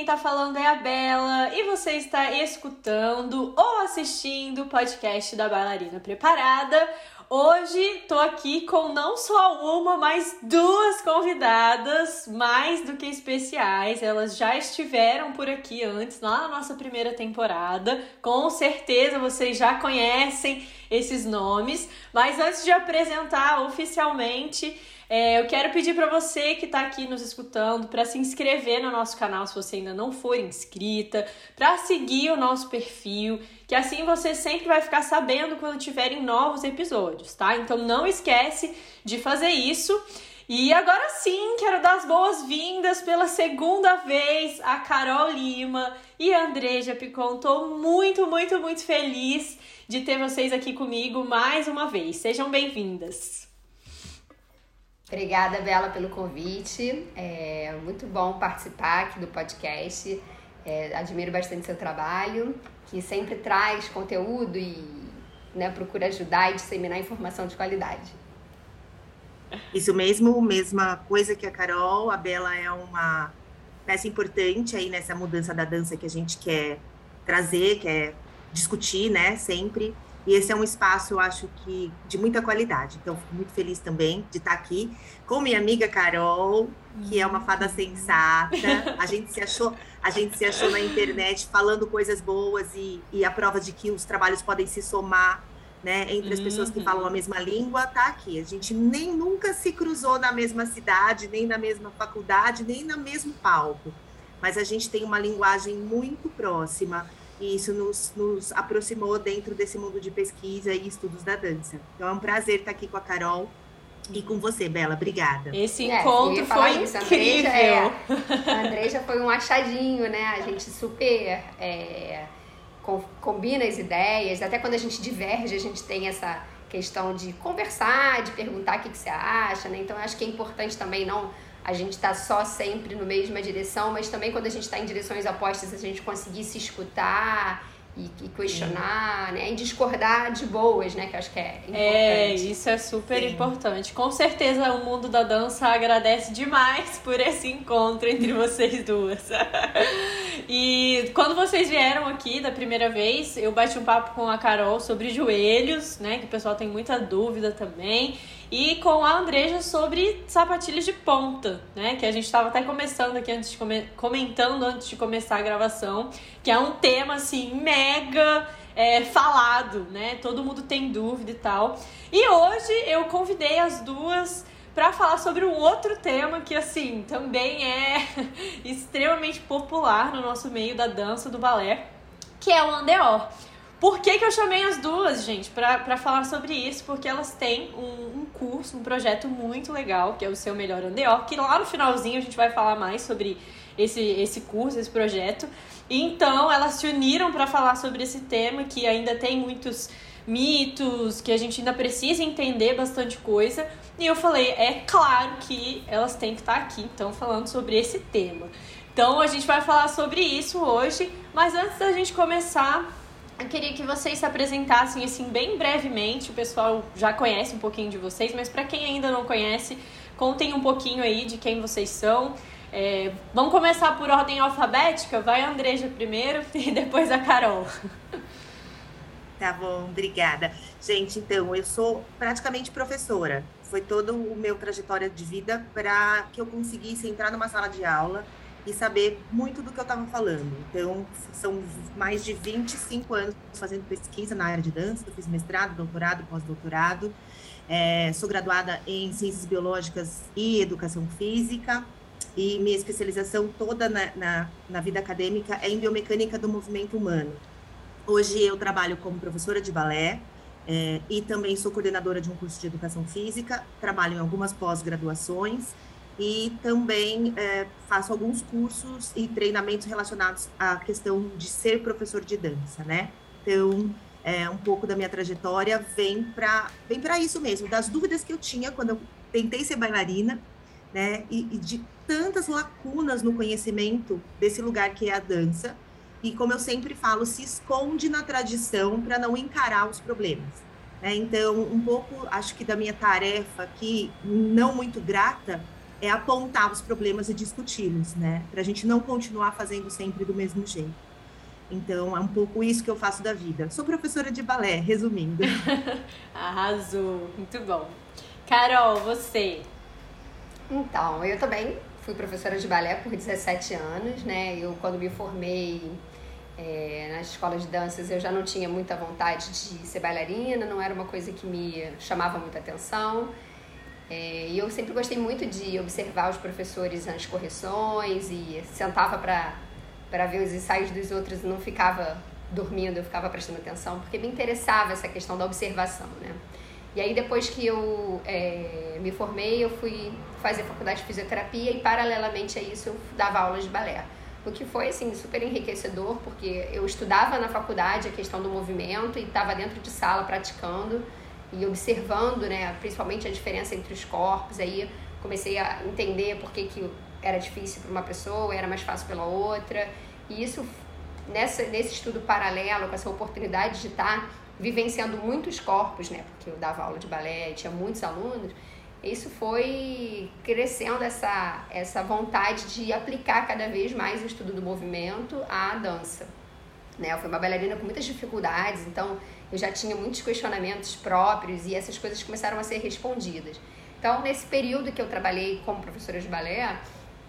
quem tá falando é a Bela e você está escutando ou assistindo o podcast da Bailarina Preparada. Hoje tô aqui com não só uma, mas duas convidadas mais do que especiais. Elas já estiveram por aqui antes, lá na nossa primeira temporada. Com certeza vocês já conhecem esses nomes, mas antes de apresentar oficialmente, é, eu quero pedir para você que está aqui nos escutando para se inscrever no nosso canal se você ainda não for inscrita, para seguir o nosso perfil, que assim você sempre vai ficar sabendo quando tiverem novos episódios, tá? Então não esquece de fazer isso. E agora sim, quero dar as boas-vindas pela segunda vez a Carol Lima e a Andreja Picon. Tô muito, muito, muito feliz de ter vocês aqui comigo mais uma vez. Sejam bem-vindas. Obrigada, Bela, pelo convite. É muito bom participar aqui do podcast. É, admiro bastante seu trabalho, que sempre traz conteúdo e né, procura ajudar e disseminar informação de qualidade. Isso mesmo, mesma coisa que a Carol. A Bela é uma peça importante aí nessa mudança da dança que a gente quer trazer, quer discutir, né, sempre. E esse é um espaço, eu acho que de muita qualidade. Então, fico muito feliz também de estar aqui com minha amiga Carol, que é uma fada sensata. A gente se achou, a gente se achou na internet falando coisas boas e, e a prova de que os trabalhos podem se somar, né, entre as pessoas que falam a mesma língua, tá aqui. A gente nem nunca se cruzou na mesma cidade, nem na mesma faculdade, nem no mesmo palco. Mas a gente tem uma linguagem muito próxima e isso nos, nos aproximou dentro desse mundo de pesquisa e estudos da dança. Então é um prazer estar aqui com a Carol e com você, Bela. Obrigada. Esse é, encontro foi isso. incrível. É, a Andrei já foi um achadinho, né? A gente super é, combina as ideias. Até quando a gente diverge, a gente tem essa questão de conversar, de perguntar o que, que você acha, né? Então, eu acho que é importante também não a gente está só sempre no mesma direção, mas também quando a gente está em direções opostas, a gente conseguir se escutar e, e questionar, Sim. né? E discordar de boas, né? Que eu acho que é, é importante. É, isso é super Sim. importante. Com certeza o mundo da dança agradece demais por esse encontro entre vocês duas. e quando vocês vieram aqui da primeira vez, eu bati um papo com a Carol sobre joelhos, né? Que o pessoal tem muita dúvida também e com a Andreja sobre sapatilhas de ponta, né? Que a gente estava até começando aqui antes de come... comentando antes de começar a gravação, que é um tema assim mega é, falado, né? Todo mundo tem dúvida e tal. E hoje eu convidei as duas para falar sobre um outro tema que assim também é extremamente popular no nosso meio da dança do balé, que é o andeor. Por que, que eu chamei as duas, gente, para falar sobre isso? Porque elas têm um, um, curso, um projeto muito legal, que é o Seu Melhor Andeor, que lá no finalzinho a gente vai falar mais sobre esse, esse curso, esse projeto. Então, elas se uniram para falar sobre esse tema, que ainda tem muitos mitos, que a gente ainda precisa entender bastante coisa. E eu falei, é claro que elas têm que estar aqui, então, falando sobre esse tema. Então, a gente vai falar sobre isso hoje, mas antes da gente começar, eu queria que vocês se apresentassem assim bem brevemente. O pessoal já conhece um pouquinho de vocês, mas para quem ainda não conhece, contem um pouquinho aí de quem vocês são. É, vamos começar por ordem alfabética? Vai a Andreja primeiro e depois a Carol. Tá bom, obrigada. Gente, então, eu sou praticamente professora. Foi todo o meu trajetória de vida para que eu conseguisse entrar numa sala de aula e saber muito do que eu estava falando. Então, são mais de 25 anos fazendo pesquisa na área de dança, eu fiz mestrado, doutorado, pós-doutorado, é, sou graduada em Ciências Biológicas e Educação Física, e minha especialização toda na, na, na vida acadêmica é em biomecânica do movimento humano. Hoje eu trabalho como professora de balé, é, e também sou coordenadora de um curso de educação física, trabalho em algumas pós-graduações, e também é, faço alguns cursos e treinamentos relacionados à questão de ser professor de dança, né? Então, é, um pouco da minha trajetória vem para vem para isso mesmo, das dúvidas que eu tinha quando eu tentei ser bailarina, né? E, e de tantas lacunas no conhecimento desse lugar que é a dança. E como eu sempre falo, se esconde na tradição para não encarar os problemas. Né? Então, um pouco, acho que da minha tarefa aqui, não muito grata, é apontar os problemas e discuti-los, né? Para a gente não continuar fazendo sempre do mesmo jeito. Então, é um pouco isso que eu faço da vida. Sou professora de balé, resumindo. Arrasou, muito bom. Carol, você? Então, eu também fui professora de balé por 17 anos, né? Eu, quando me formei é, nas escolas de danças, eu já não tinha muita vontade de ser bailarina, não era uma coisa que me chamava muita atenção. É, e eu sempre gostei muito de observar os professores nas correções e sentava para ver os ensaios dos outros e não ficava dormindo, eu ficava prestando atenção, porque me interessava essa questão da observação, né? E aí depois que eu é, me formei, eu fui fazer faculdade de fisioterapia e paralelamente a isso eu dava aulas de balé. O que foi assim super enriquecedor, porque eu estudava na faculdade a questão do movimento e estava dentro de sala praticando e observando, né, principalmente a diferença entre os corpos. Aí comecei a entender por que, que era difícil para uma pessoa, era mais fácil pela outra. E isso, nessa, nesse estudo paralelo, com essa oportunidade de estar tá vivenciando muitos corpos, né, porque eu dava aula de balé, tinha muitos alunos, isso foi crescendo essa, essa vontade de aplicar cada vez mais o estudo do movimento à dança. Né? Eu fui uma bailarina com muitas dificuldades, então eu já tinha muitos questionamentos próprios e essas coisas começaram a ser respondidas. Então, nesse período que eu trabalhei como professora de balé,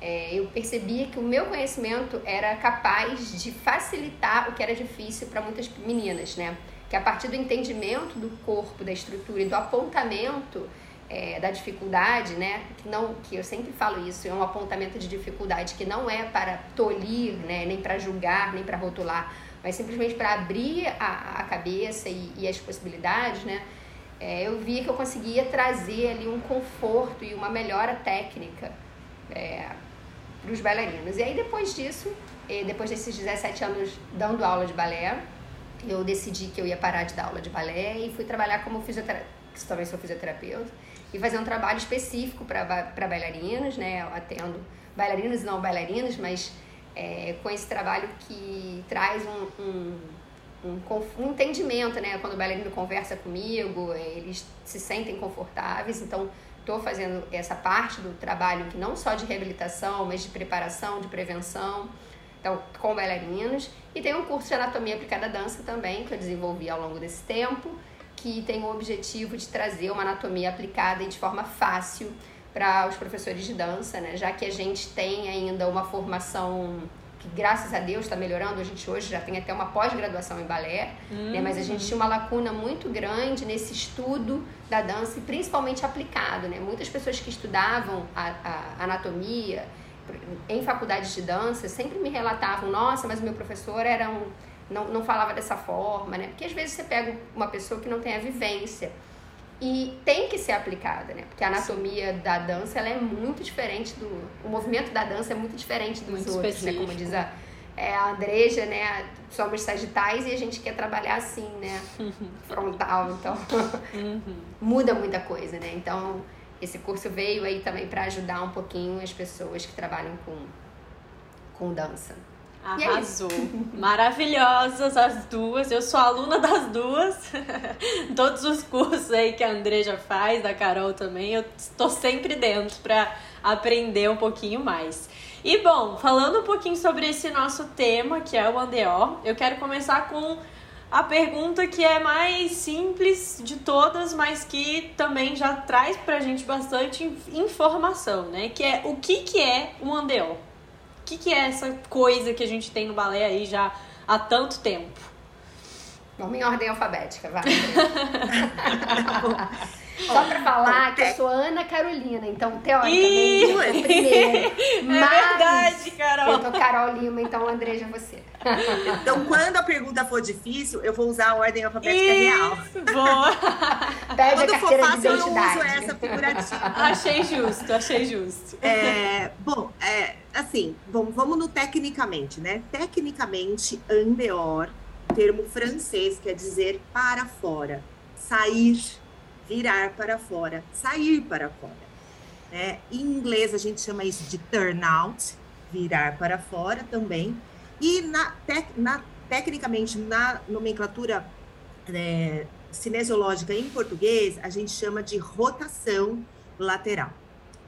é, eu percebia que o meu conhecimento era capaz de facilitar o que era difícil para muitas meninas, né? Que a partir do entendimento do corpo, da estrutura e do apontamento é, da dificuldade, né? Que não, que eu sempre falo isso, é um apontamento de dificuldade que não é para tolir, né? Nem para julgar, nem para rotular, mas simplesmente para abrir a, a cabeça e, e, as possibilidades, né? É, eu via que eu conseguia trazer ali um conforto e uma melhora técnica é, para os bailarinos. E aí depois disso, depois desses 17 anos dando aula de balé, eu decidi que eu ia parar de dar aula de balé e fui trabalhar como fisioterapeuta, também sou fisioterapeuta, e fazer um trabalho específico para bailarinos, né? Eu atendo bailarinos e não bailarinos, mas é, com esse trabalho que traz um, um, um, um, entendimento, né? Quando o bailarino conversa comigo, eles se sentem confortáveis, então estou fazendo essa parte do trabalho que não só de reabilitação, mas de preparação, de prevenção, então com bailarinos. E tem um curso de anatomia aplicada à dança também, que eu desenvolvi ao longo desse tempo, que tem o objetivo de trazer uma anatomia aplicada e de forma fácil para os professores de dança, né? Já que a gente tem ainda uma formação que graças a Deus está melhorando, a gente hoje já tem até uma pós-graduação em balé, uhum. né? mas a gente tinha uma lacuna muito grande nesse estudo da dança e principalmente aplicado, né? Muitas pessoas que estudavam a, a anatomia em faculdades de dança sempre me relatavam, nossa, mas o meu professor era um, não, não falava dessa forma, né? Porque às vezes você pega uma pessoa que não tem a vivência e tem que ser aplicada, né? Porque a anatomia Sim. da dança ela é muito diferente do. O movimento da dança é muito diferente dos muito outros, específico. né? Como diz a, é, a Andreja, né? Somos sagitais e a gente quer trabalhar assim, né? Frontal, então uhum. muda muita coisa, né? Então esse curso veio aí também para ajudar um pouquinho as pessoas que trabalham com, com dança. É Arrasou. Maravilhosas as duas. Eu sou aluna das duas. Todos os cursos aí que a André já faz, da Carol também, eu estou sempre dentro para aprender um pouquinho mais. E bom, falando um pouquinho sobre esse nosso tema, que é o Andeor, eu quero começar com a pergunta que é mais simples de todas, mas que também já traz pra gente bastante informação, né? Que é o que, que é o Andeor? Que, que é essa coisa que a gente tem no balé aí já há tanto tempo? Vamos em ordem alfabética, vai. Só pra falar que eu sou Ana Carolina, então teoricamente eu é primeiro. É verdade, Carol. Eu tô Carol Lima, então Andreja você. Então, quando a pergunta for difícil, eu vou usar a ordem alfabética Isso, real. Boa! Pede quando a for fácil, eu não uso essa figurativa. Achei justo, achei justo. É, bom, é, assim, bom, vamos no tecnicamente, né? Tecnicamente, andeor, termo francês, quer dizer para fora, sair virar para fora, sair para fora. Né? Em inglês a gente chama isso de turn out, virar para fora também. E na, tec, na tecnicamente na nomenclatura é, cinesiológica em português a gente chama de rotação lateral.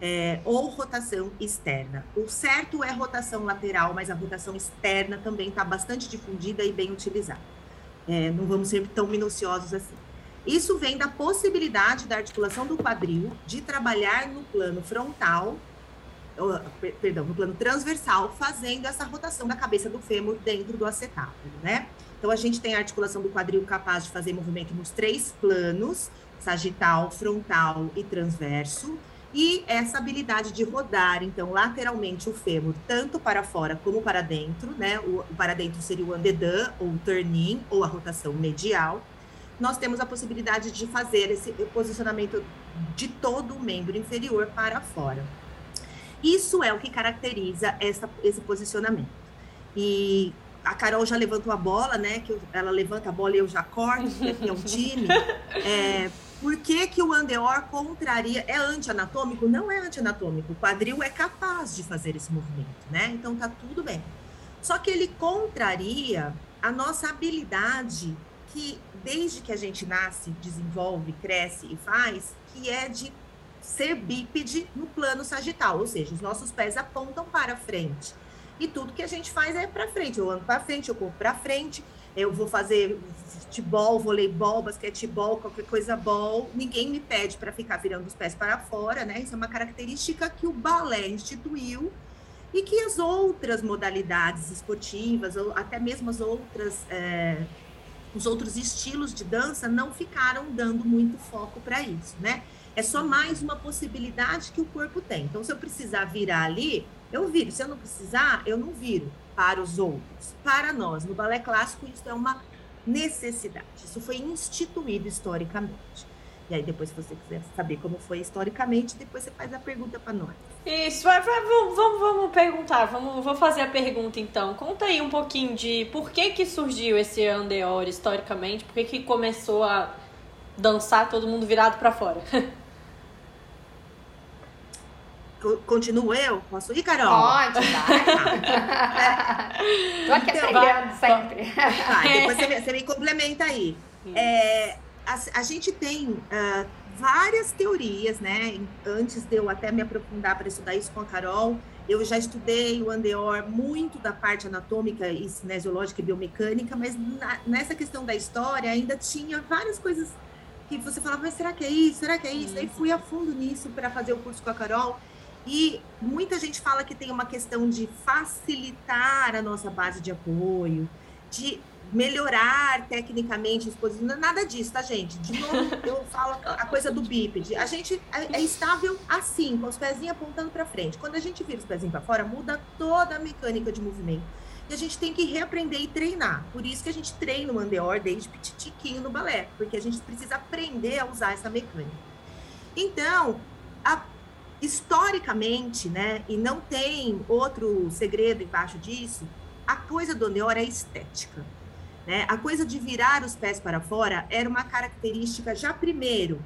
é, ou rotação externa. O certo é rotação lateral, mas a rotação externa também está bastante difundida e bem utilizada. É, não vamos ser tão minuciosos assim. Isso vem da possibilidade da articulação do quadril de trabalhar no plano frontal, perdão, no plano transversal, fazendo essa rotação da cabeça do fêmur dentro do acetábulo, né? Então, a gente tem a articulação do quadril capaz de fazer movimento nos três planos, sagital, frontal e transverso, e essa habilidade de rodar, então, lateralmente o fêmur, tanto para fora como para dentro, né? O, para dentro seria o andedã, ou o turn-in, ou a rotação medial, nós temos a possibilidade de fazer esse posicionamento de todo o membro inferior para fora. Isso é o que caracteriza essa, esse posicionamento. E a Carol já levantou a bola, né? Que ela levanta a bola e eu já corto, porque é um time. É, por que, que o andeor contraria? É anti-anatômico? Não é anti-anatômico. O quadril é capaz de fazer esse movimento, né? Então tá tudo bem. Só que ele contraria a nossa habilidade que desde que a gente nasce, desenvolve, cresce e faz, que é de ser bípede no plano sagital, ou seja, os nossos pés apontam para frente. E tudo que a gente faz é para frente. Eu ando para frente, eu corro para frente, eu vou fazer futebol, voleibol, basquetebol, qualquer coisa bol. Ninguém me pede para ficar virando os pés para fora, né? Isso é uma característica que o balé instituiu e que as outras modalidades esportivas, ou até mesmo as outras é, os outros estilos de dança não ficaram dando muito foco para isso, né? É só mais uma possibilidade que o corpo tem. Então, se eu precisar virar ali, eu viro. Se eu não precisar, eu não viro para os outros. Para nós, no balé clássico, isso é uma necessidade. Isso foi instituído historicamente. E aí, depois, se você quiser saber como foi historicamente, depois você faz a pergunta para nós. Isso, vai, vai, vamos, vamos, vamos perguntar, vamos, vou fazer a pergunta então. Conta aí um pouquinho de por que que surgiu esse Andeor historicamente, por que que começou a dançar todo mundo virado para fora? Continuo eu? Posso ir, Carol? Pode, vai. Tô aqui então, aprendendo sempre. Vai, depois você me, você me complementa aí. É, a, a, gente tem uh, várias teorias, né? Antes de eu até me aprofundar para estudar isso com a Carol, eu já estudei o Andeor muito da parte anatômica e cinesiológica e biomecânica, mas na, nessa questão da história ainda tinha várias coisas que você falava, mas será que é isso? Será que é isso? Uhum. Aí fui a fundo nisso para fazer o curso com a Carol. E muita gente fala que tem uma questão de facilitar a nossa base de apoio, de melhorar tecnicamente os posicionamentos. Nada disso, tá, gente? De novo, eu falo a coisa do bípede. A gente é, é estável assim, com os pezinhos apontando para frente. Quando a gente vira os pezinhos para fora, muda toda a mecânica de movimento. E a gente tem que reaprender e treinar. Por isso que a gente treina o andeor desde petitiquinho no balé, porque a gente precisa aprender a usar essa mecânica. Então, a, historicamente, né, e não tem outro segredo embaixo disso, a coisa do andeor é estética. Né? A coisa de virar os pés para fora era uma característica já primeiro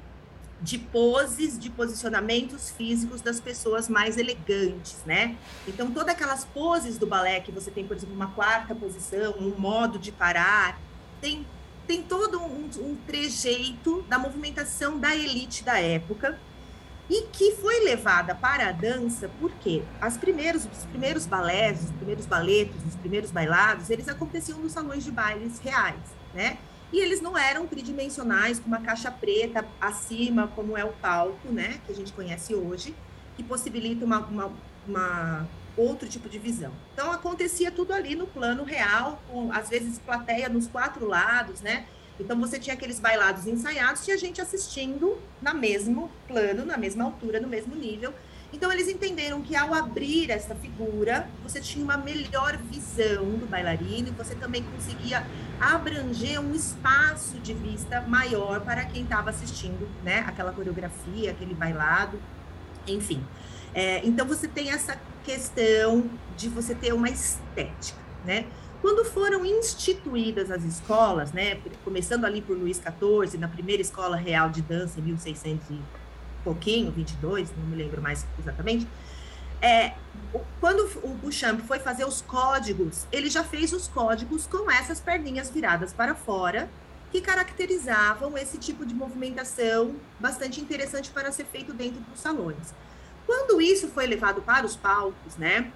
de poses, de posicionamentos físicos das pessoas mais elegantes, né? Então, todas aquelas poses do balé que você tem, por exemplo, uma quarta posição, um modo de parar, tem, tem todo um, um trejeito da movimentação da elite da época, e que foi levada para a dança porque as primeiros, os primeiros balés, os primeiros baletos, os primeiros bailados, eles aconteciam nos salões de bailes reais, né? E eles não eram tridimensionais, com uma caixa preta acima, como é o palco, né? Que a gente conhece hoje, que possibilita uma, uma, uma outro tipo de visão. Então, acontecia tudo ali no plano real, com, às vezes, plateia nos quatro lados, né? Então você tinha aqueles bailados ensaiados e a gente assistindo na mesmo plano, na mesma altura, no mesmo nível. Então eles entenderam que ao abrir essa figura, você tinha uma melhor visão do bailarino, você também conseguia abranger um espaço de vista maior para quem estava assistindo, né? Aquela coreografia, aquele bailado, enfim. É, então você tem essa questão de você ter uma estética, né? Quando foram instituídas as escolas, né, começando ali por Luís XIV, na primeira escola real de dança em 1600 e pouquinho, 22, não me lembro mais exatamente, é, quando o Bouchamp foi fazer os códigos, ele já fez os códigos com essas perninhas viradas para fora, que caracterizavam esse tipo de movimentação bastante interessante para ser feito dentro dos salões. Quando isso foi levado para os palcos, né?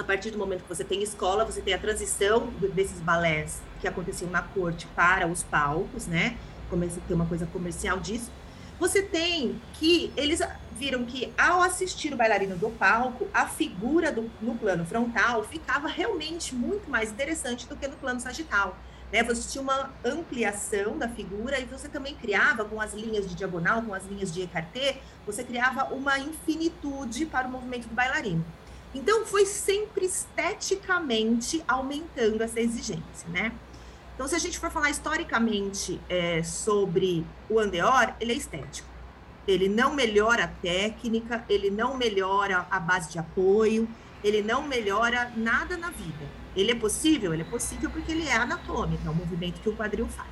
A partir do momento que você tem escola, você tem a transição desses balés que aconteciam na corte para os palcos, né? Começa a ter uma coisa comercial disso. Você tem que eles viram que ao assistir o bailarino do palco, a figura do, no plano frontal ficava realmente muito mais interessante do que no plano sagital. Né? Você tinha uma ampliação da figura e você também criava com as linhas de diagonal, com as linhas de écarté, você criava uma infinitude para o movimento do bailarino. Então foi sempre esteticamente aumentando essa exigência, né? Então, se a gente for falar historicamente é, sobre o Andeor, ele é estético. Ele não melhora a técnica, ele não melhora a base de apoio, ele não melhora nada na vida. Ele é possível? Ele é possível porque ele é anatômico, é o movimento que o quadril faz.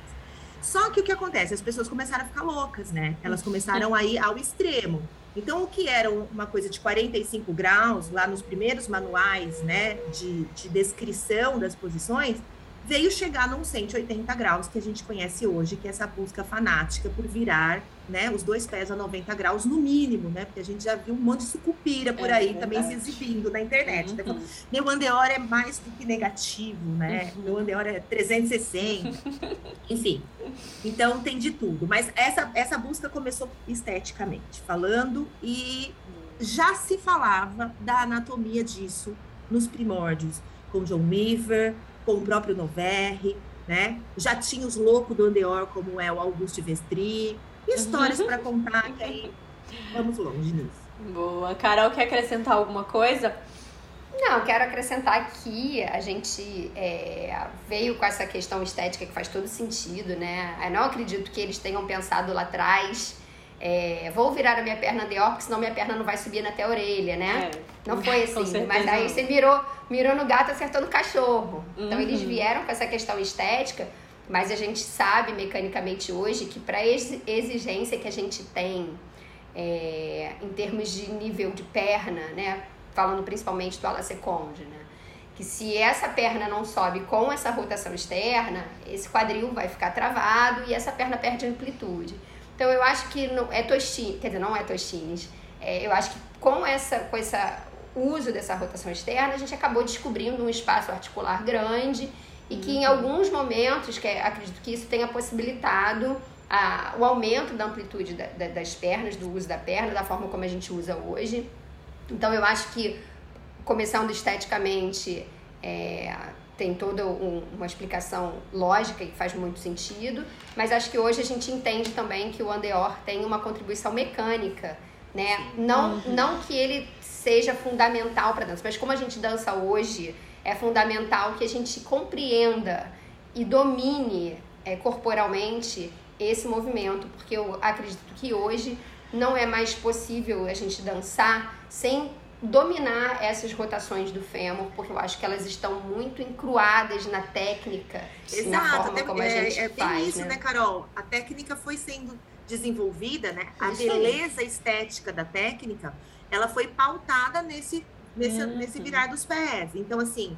Só que o que acontece? As pessoas começaram a ficar loucas, né? Elas começaram a ir ao extremo. Então, o que era uma coisa de 45 graus, lá nos primeiros manuais né, de, de descrição das posições, veio chegar num 180 graus que a gente conhece hoje, que é essa busca fanática por virar né, os dois pés a 90 graus no mínimo, né? Porque a gente já viu um monte de sucupira por é, aí também se exibindo na internet. Uhum. Então, meu andeor é mais do que negativo, né? Uhum. Meu andeor é 360. Enfim. Então tem de tudo. Mas essa, essa busca começou esteticamente falando e já se falava da anatomia disso nos primórdios, com John Weaver, com o próprio Noverre, né? Já tinha os loucos do Andeor, como é o Augusto Vestri. Histórias para contar que aí vamos longe nisso. Boa. Carol, quer acrescentar alguma coisa? Não, quero acrescentar aqui, a gente é, veio com essa questão estética que faz todo sentido, né? Eu não acredito que eles tenham pensado lá atrás é, vou virar a minha perna de porque senão minha perna não vai subir até a orelha, né? É, não foi assim. Mas aí você mirou, mirou no gato acertou no cachorro. Uhum. Então eles uhum. vieram com essa questão estética, mas a gente sabe mecanicamente hoje que para exigência que a gente tem é, em termos de nível de perna, né? Falando principalmente do ala seconde, né? Que se essa perna não sobe com essa rotação externa, esse quadril vai ficar travado e essa perna perde amplitude. Então eu acho que não, é Tostines, quer dizer, não é Tostines. É, eu acho que com essa, com uso dessa rotação externa, a gente acabou descobrindo um espaço articular grande e que em alguns momentos, que é, acredito que isso tenha possibilitado a, o aumento da amplitude da, da, das pernas, do uso da perna, da forma como a gente usa hoje. Então eu acho que começando esteticamente é, tem toda um, uma explicação lógica e faz muito sentido, mas acho que hoje a gente entende também que o Andeor tem uma contribuição mecânica, né? Não, uhum. não que ele seja fundamental para dança, mas como a gente dança hoje, é fundamental que a gente compreenda e domine é, corporalmente esse movimento, porque eu acredito que hoje não é mais possível a gente dançar sem dominar essas rotações do fêmur, porque eu acho que elas estão muito encruadas na técnica, Exato, na forma até, como a é, gente é, faz. É isso, né? né, Carol? A técnica foi sendo desenvolvida, né? A isso beleza aí. estética da técnica, ela foi pautada nesse, nesse, uhum. nesse virar dos pés. Então, assim,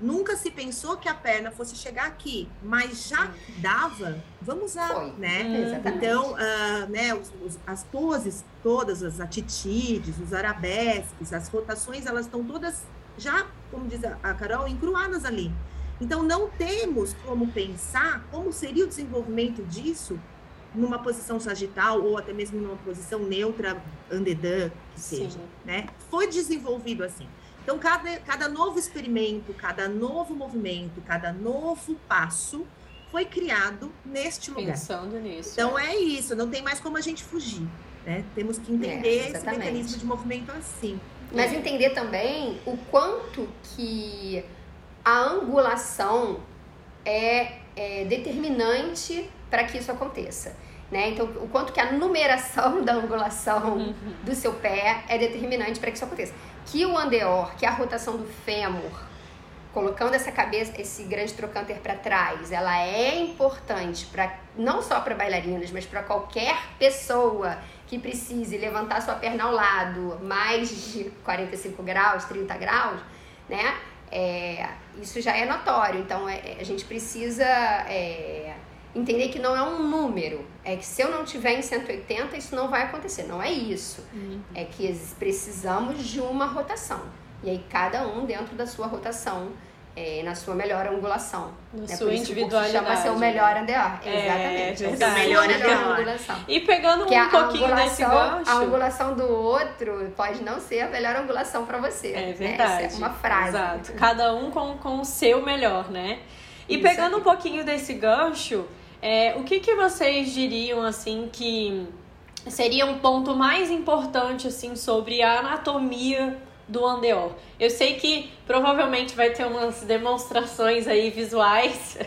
Nunca se pensou que a perna fosse chegar aqui, mas já dava, vamos usar, Foi. né? Exatamente. Então, uh, né, os, os, as poses todas, as atitudes, os arabesques, as rotações, elas estão todas já, como diz a Carol, encruadas ali. Então, não temos como pensar como seria o desenvolvimento disso numa posição sagital ou até mesmo numa posição neutra, andedã, que seja, Sim. né? Foi desenvolvido assim. Então, cada, cada novo experimento, cada novo movimento, cada novo passo foi criado neste lugar. Pensando nisso. Então, é, é isso, não tem mais como a gente fugir. Né? Temos que entender é, esse mecanismo de movimento assim. Mas é. entender também o quanto que a angulação é, é determinante para que isso aconteça. Né? Então, o quanto que a numeração da angulação uhum. do seu pé é determinante para que isso aconteça que o andeor, que a rotação do fêmur, colocando essa cabeça, esse grande trocânter para trás, ela é importante para não só para bailarinas, mas para qualquer pessoa que precise levantar sua perna ao lado mais de 45 graus, 30 graus, né? É, isso já é notório. Então é, a gente precisa é, entender que não é um número. É que se eu não tiver em 180, isso não vai acontecer. Não é isso. Uhum. É que precisamos de uma rotação. E aí cada um dentro da sua rotação, é, na sua melhor angulação. Na é sua individualidade. Chama seu melhor andear. É, Exatamente. É, seu melhor angulação. E pegando um pouquinho desse gancho... A angulação do outro pode não ser a melhor angulação para você. É verdade. Essa é uma frase. Exato. Cada um com, com o seu melhor, né? E Isso pegando um pouquinho desse gancho... É, o que, que vocês diriam assim que seria um ponto mais importante assim sobre a anatomia do Andeor? Eu sei que provavelmente vai ter umas demonstrações aí visuais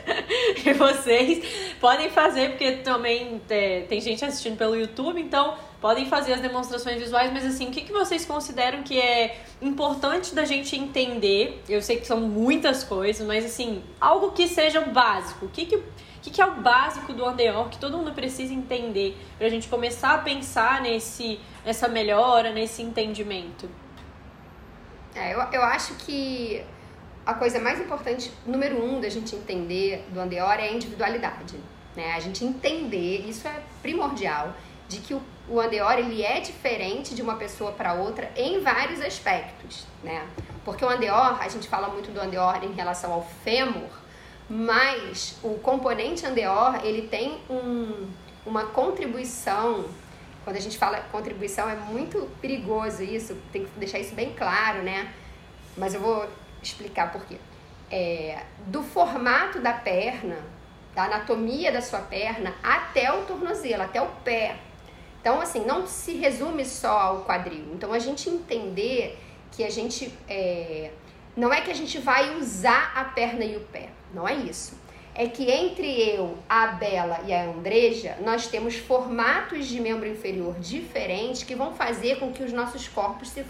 que vocês podem fazer, porque também é, tem gente assistindo pelo YouTube, então podem fazer as demonstrações visuais, mas assim, o que, que vocês consideram que é importante da gente entender? Eu sei que são muitas coisas, mas assim, algo que seja básico. O que, que que, que é o básico do Andeor que todo mundo precisa entender para a gente começar a pensar nesse, nessa melhora, nesse entendimento? É, eu, eu acho que a coisa mais importante, número um, da gente entender do Andeor é a individualidade. Né? A gente entender, isso é primordial, de que o, o Andeor ele é diferente de uma pessoa para outra em vários aspectos. Né? Porque o Andeor, a gente fala muito do Andeor em relação ao fêmur, mas o componente Andeor, ele tem um, uma contribuição, quando a gente fala contribuição é muito perigoso isso, tem que deixar isso bem claro, né? Mas eu vou explicar por quê. É, do formato da perna, da anatomia da sua perna, até o tornozelo, até o pé. Então, assim, não se resume só ao quadril. Então, a gente entender que a gente... É, não é que a gente vai usar a perna e o pé. Não é isso. É que entre eu, a Bela e a Andreja, nós temos formatos de membro inferior diferentes que vão fazer com que os nossos corpos se,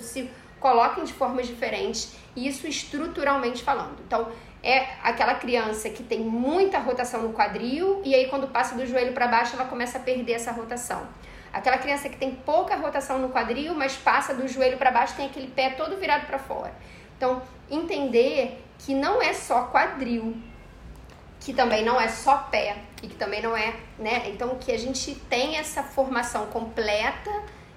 se coloquem de formas diferentes, isso estruturalmente falando. Então, é aquela criança que tem muita rotação no quadril e aí quando passa do joelho para baixo ela começa a perder essa rotação. Aquela criança que tem pouca rotação no quadril, mas passa do joelho para baixo tem aquele pé todo virado para fora. Então, entender que não é só quadril, que também não é só pé e que também não é, né? Então que a gente tem essa formação completa,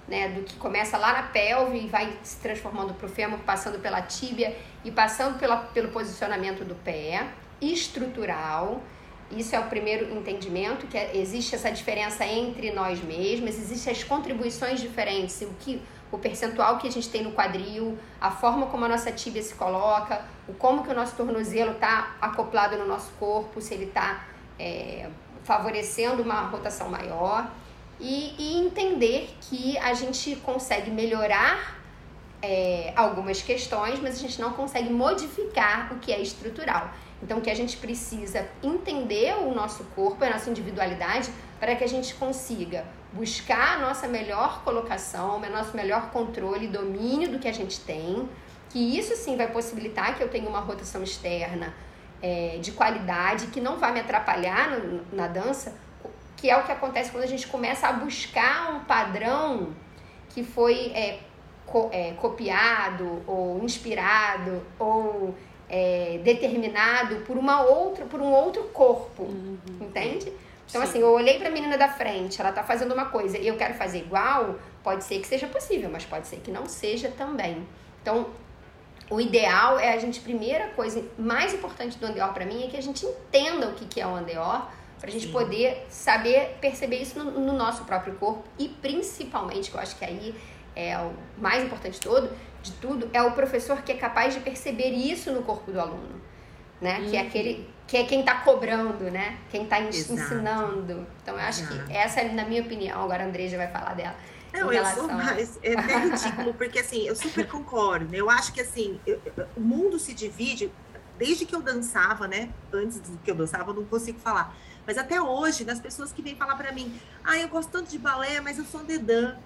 né, do que começa lá na pelve e vai se transformando para o fêmur, passando pela tíbia e passando pela, pelo posicionamento do pé, estrutural. Isso é o primeiro entendimento, que é, existe essa diferença entre nós mesmos, existem as contribuições diferentes, o que o percentual que a gente tem no quadril, a forma como a nossa tíbia se coloca, o como que o nosso tornozelo está acoplado no nosso corpo, se ele está é, favorecendo uma rotação maior e, e, entender que a gente consegue melhorar é, algumas questões, mas a gente não consegue modificar o que é estrutural. Então, que a gente precisa entender o nosso corpo, a nossa individualidade, para que a gente consiga buscar a nossa melhor colocação, o nosso melhor controle e domínio do que a gente tem, que isso sim vai possibilitar que eu tenha uma rotação externa é, de qualidade, que não vai me atrapalhar no, na dança, que é o que acontece quando a gente começa a buscar um padrão que foi é, co, é, copiado ou inspirado ou é, determinado por uma outra, por um outro corpo, uhum. entende? Então, Sim. assim, eu olhei para a menina da frente, ela tá fazendo uma coisa e eu quero fazer igual, pode ser que seja possível, mas pode ser que não seja também. Então, o ideal é a gente, primeira coisa mais importante do Andeor para mim é que a gente entenda o que, que é o Andeor, para a gente Sim. poder saber perceber isso no, no, nosso próprio corpo e principalmente, que eu acho que aí é o mais importante de todo, de tudo, é o professor que é capaz de perceber isso no corpo do aluno, né? Uhum. Que é aquele que é quem está cobrando, né? Quem está ensinando. Então, eu acho Exato. que essa é na minha opinião. Agora a Andreja vai falar dela. Não, eu sou mais. É até ridículo, porque assim, eu super concordo. Eu acho que assim, eu, o mundo se divide. Desde que eu dançava, né? Antes do que eu dançava, eu não consigo falar. Mas até hoje, das pessoas que vêm falar para mim, ah, eu gosto tanto de balé, mas eu sou dedã.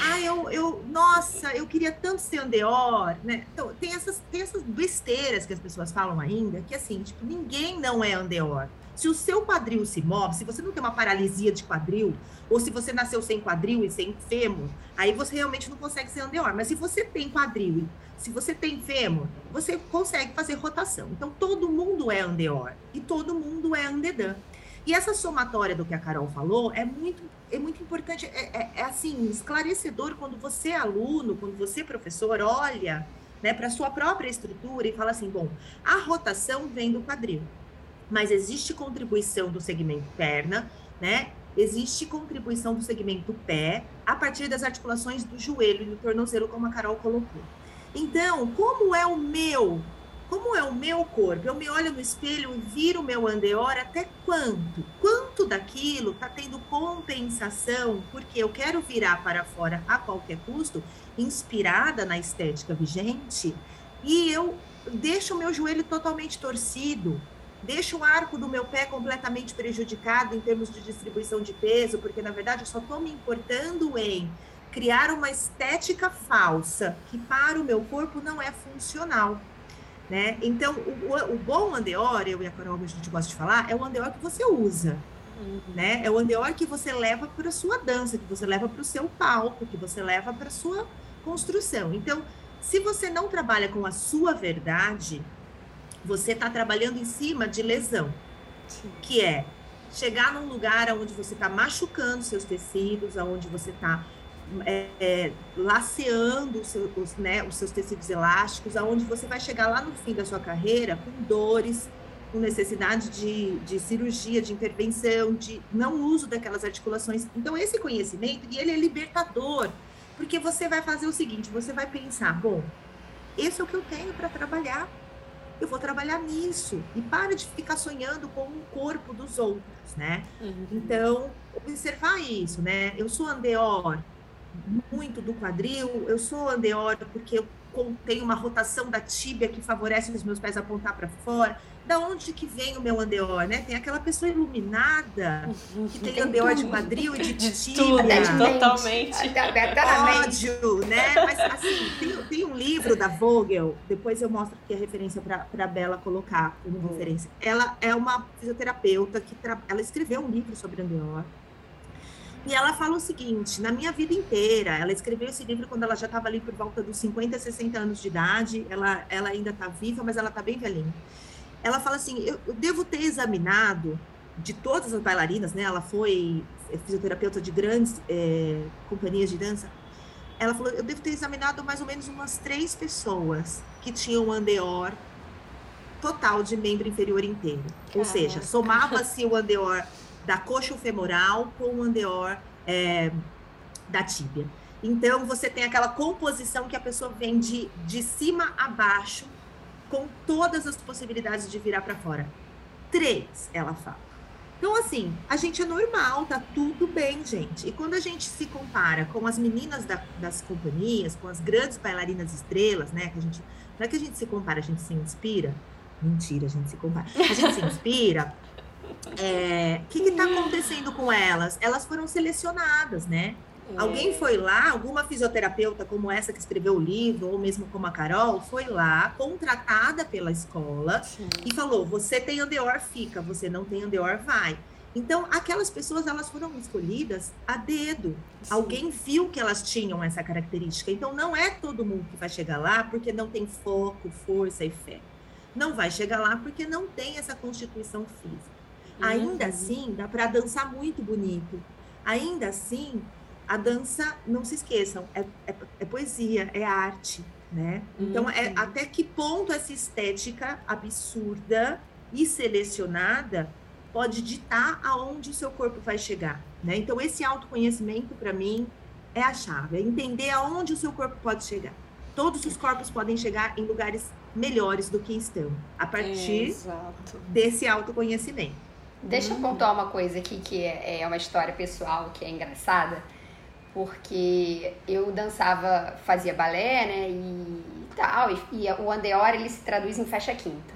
Ah, eu, eu, nossa, eu queria tanto ser andeor, né? Então, tem essas, tem essas besteiras que as pessoas falam ainda, que assim, tipo, ninguém não é andeor. Se o seu quadril se move, se você não tem uma paralisia de quadril, ou se você nasceu sem quadril e sem fêmur, aí você realmente não consegue ser andeor. Mas se você tem quadril, se você tem fêmur, você consegue fazer rotação. Então, todo mundo é andeor e todo mundo é andedã. E essa somatória do que a Carol falou é muito, é muito importante, é, é, é assim, esclarecedor quando você é aluno, quando você é professor, olha né, para sua própria estrutura e fala assim, bom, a rotação vem do quadril, mas existe contribuição do segmento perna, né? Existe contribuição do segmento pé a partir das articulações do joelho e do tornozelo, como a Carol colocou. Então, como é o meu? Como é o meu corpo? Eu me olho no espelho e viro o meu andeor até quanto? Quanto daquilo está tendo compensação? Porque eu quero virar para fora a qualquer custo, inspirada na estética vigente, e eu deixo o meu joelho totalmente torcido, deixo o arco do meu pé completamente prejudicado em termos de distribuição de peso, porque na verdade eu só estou me importando em criar uma estética falsa que para o meu corpo não é funcional. Né? Então, o, o bom andeor, eu e a Carol, a gente gosta de falar, é o andeor que você usa. Uhum. Né? É o andeor que você leva para a sua dança, que você leva para o seu palco, que você leva para a sua construção. Então, se você não trabalha com a sua verdade, você está trabalhando em cima de lesão, Sim. que é chegar num lugar onde você está machucando seus tecidos, onde você está é, é, laceando os seus, os, né, os seus tecidos elásticos, aonde você vai chegar lá no fim da sua carreira com dores, com necessidade de, de cirurgia, de intervenção, de não uso daquelas articulações. Então, esse conhecimento, e ele é libertador, porque você vai fazer o seguinte, você vai pensar, bom, esse é o que eu tenho para trabalhar, eu vou trabalhar nisso. E para de ficar sonhando com o corpo dos outros, né? Uhum. Então, observar isso, né? Eu sou andeor muito do quadril, eu sou andeor porque eu tenho uma rotação da tíbia que favorece os meus pés apontar para fora da onde que vem o meu andeor, né? Tem aquela pessoa iluminada que tem, tem andeor de quadril e de, tíbia. Totalmente. Ódio, né? Mas, assim, tem, tem, um livro da Vogel, depois eu mostro aqui a referência para a Bela colocar como hum. referência. Ela é uma fisioterapeuta que tra... ela escreveu um livro sobre andeor. E ela fala o seguinte: na minha vida inteira, ela escreveu esse livro quando ela já estava ali por volta dos 50, 60 anos de idade. Ela, ela ainda está viva, mas ela está bem velhinha ela fala assim: eu, eu devo ter examinado de todas as bailarinas, né? Ela foi fisioterapeuta de grandes é, companhias de dança. Ela falou: eu devo ter examinado mais ou menos umas três pessoas que tinham andeor total de membro inferior inteiro. Ou seja, somava-se o andeor da coxa femoral com o andeor é, da tíbia. Então, você tem aquela composição que a pessoa vem de, de cima a baixo com todas as possibilidades de virar para fora. Três, ela fala. Então, assim, a gente é normal, tá tudo bem, gente. E quando a gente se compara com as meninas da, das companhias, com as grandes bailarinas estrelas, né? Que a gente, não é que a gente se compara, a gente se inspira. Mentira, a gente se compara. A gente se inspira. O é, que está acontecendo com elas? Elas foram selecionadas, né? É. Alguém foi lá, alguma fisioterapeuta como essa que escreveu o livro, ou mesmo como a Carol, foi lá, contratada pela escola Sim. e falou: você tem andeor, fica, você não tem andeor, vai. Então, aquelas pessoas elas foram escolhidas a dedo. Sim. Alguém viu que elas tinham essa característica. Então, não é todo mundo que vai chegar lá porque não tem foco, força e fé. Não vai chegar lá porque não tem essa constituição física. Uhum. Ainda assim, dá para dançar muito bonito. Ainda assim, a dança, não se esqueçam, é, é, é poesia, é arte, né? Então, é, uhum. até que ponto essa estética absurda e selecionada pode ditar aonde o seu corpo vai chegar, né? Então, esse autoconhecimento, para mim, é a chave, é entender aonde o seu corpo pode chegar. Todos os corpos podem chegar em lugares melhores do que estão, a partir desse autoconhecimento. Deixa eu pontuar uma coisa aqui que é, é uma história pessoal que é engraçada porque eu dançava, fazia balé, né, e tal, e, e o andeor ele se traduz em fecha quinta.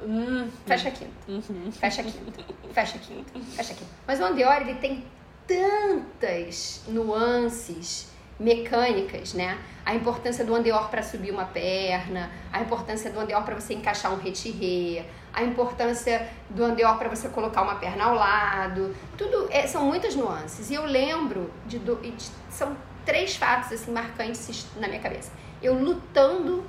Uhum. Fecha quinta, uhum. fecha quinta, fecha quinta, fecha quinta. Mas o andeor ele tem tantas nuances mecânicas, né? A importância do andeor para subir uma perna, a importância do andeor para você encaixar um retirê, a importância do andeor para você colocar uma perna ao lado, tudo é, são muitas nuances. E eu lembro de, de são três fatos assim marcantes na minha cabeça. Eu lutando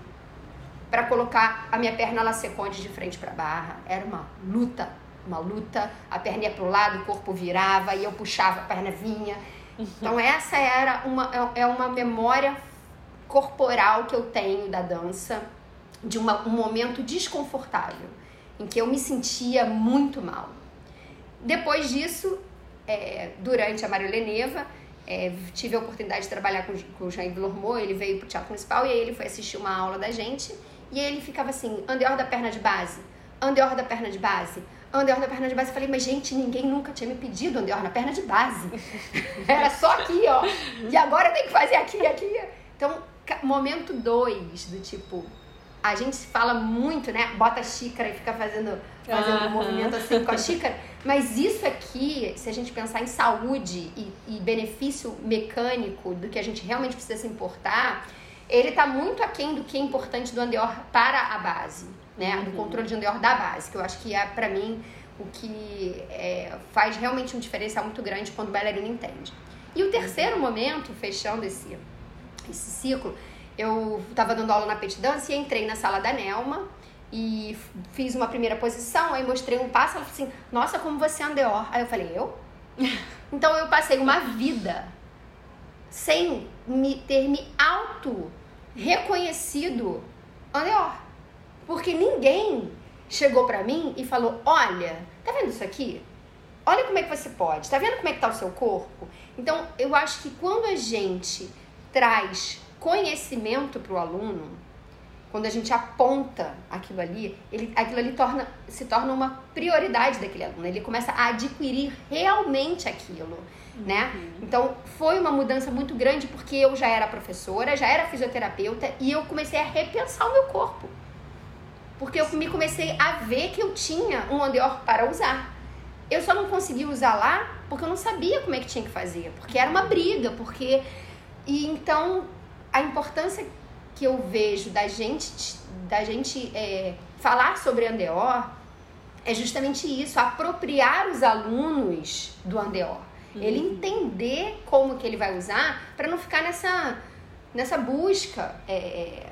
para colocar a minha perna lá seconde de frente para barra, era uma luta uma luta, a perna ia pro lado, o corpo virava, e eu puxava, a perna vinha. Então essa era uma, é, é uma memória corporal que eu tenho da dança, de uma, um momento desconfortável, em que eu me sentia muito mal. Depois disso, é, durante a Marilene é, tive a oportunidade de trabalhar com, com o Jair Vilormô, ele veio pro Teatro Municipal e aí ele foi assistir uma aula da gente e ele ficava assim, andeor da perna de base, andeor da perna de base, andeor da perna de base. Eu falei, mas gente, ninguém nunca tinha me pedido andeor na perna de base. Era só aqui, ó. E agora tem que fazer aqui aqui. Então, momento dois, do tipo, a gente fala muito, né? Bota a xícara e fica fazendo, fazendo um movimento assim com a xícara. Mas isso aqui, se a gente pensar em saúde e, e benefício mecânico do que a gente realmente precisa se importar, ele está muito aquém do que é importante do andeor para a base, né? Uhum. Do controle de andeor da base, que eu acho que é, para mim, o que é, faz realmente um diferencial muito grande quando o bailarino entende. E o terceiro momento, fechando esse, esse ciclo, eu estava dando aula na pet dance e entrei na sala da Nelma e fiz uma primeira posição, aí mostrei um passo, ela falou assim, nossa, como você andeor. Aí eu falei, eu? então eu passei uma vida sem me ter me auto reconhecido andeor. Porque ninguém chegou para mim e falou, olha, tá vendo isso aqui? Olha como é que você pode, tá vendo como é que tá o seu corpo? Então, eu acho que quando a gente traz conhecimento para o aluno, quando a gente aponta aquilo ali, ele, aquilo ali torna, se torna uma prioridade daquele aluno. Ele começa a adquirir realmente aquilo, né? uhum. né? Então, foi uma mudança muito grande porque eu já era professora, já era fisioterapeuta e eu comecei a repensar o meu corpo. Porque eu me comecei a ver que eu tinha um andeor para usar. Eu só não conseguia usar lá porque eu não sabia como é que tinha que fazer, porque era uma briga, porque e então a importância que eu vejo da gente, da gente é, falar sobre Andeor é justamente isso, apropriar os alunos do Andeor. Uhum. Ele entender como que ele vai usar para não ficar nessa, nessa busca é, é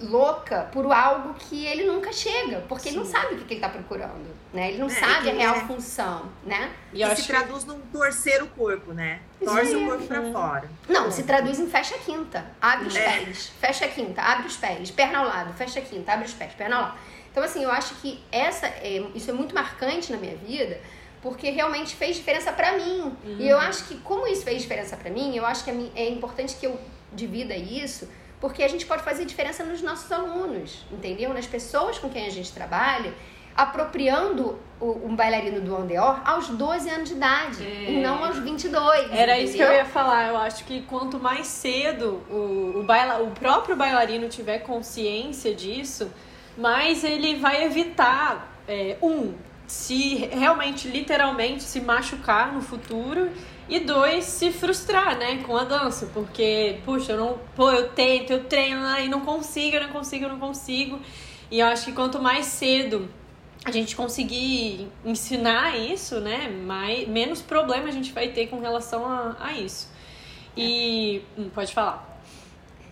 louca por algo que ele nunca chega, porque Sim. ele não sabe o que, que ele está procurando, né? Ele não é, sabe a real é. função, né? E, e se traduz num torcer o corpo, né? Torce o corpo para fora. Não, se traduz em fecha a quinta, abre os é. pés, fecha a quinta, abre os pés, perna ao lado, fecha a quinta, abre os pés, perna ao lado. Então, assim, eu acho que essa é, isso é muito marcante na minha vida, porque realmente fez diferença para mim. Uhum. E eu uhum. acho que, como isso fez diferença para mim, eu acho que é importante que eu divida isso porque a gente pode fazer diferença nos nossos alunos, entendeu? Nas pessoas com quem a gente trabalha, apropriando o, um bailarino do Andeor aos 12 anos de idade é. e não aos 22. Era entendeu? isso que eu ia falar. Eu acho que quanto mais cedo o, o, baila, o próprio bailarino tiver consciência disso, mais ele vai evitar, é, um, se realmente, literalmente, se machucar no futuro e dois, se frustrar, né, com a dança, porque, puxa, eu não, pô, eu tento, eu treino e não consigo, eu não consigo, eu não consigo. E eu acho que quanto mais cedo a gente conseguir ensinar isso, né, mais, menos problema a gente vai ter com relação a, a isso. E hum, pode falar.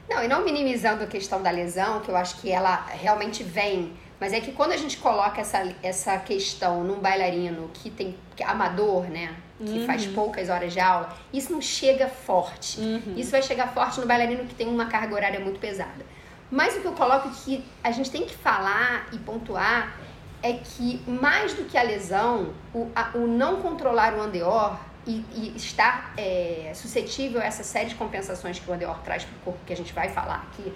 Não, e não minimizando a questão da lesão, que eu acho que ela realmente vem mas é que quando a gente coloca essa, essa questão num bailarino que tem que é amador, né? Que uhum. faz poucas horas de aula, isso não chega forte. Uhum. Isso vai chegar forte no bailarino que tem uma carga horária muito pesada. Mas o que eu coloco que a gente tem que falar e pontuar é que mais do que a lesão, o, a, o não controlar o andeor e, e estar é, suscetível a essa série de compensações que o andeor traz para o corpo, que a gente vai falar aqui,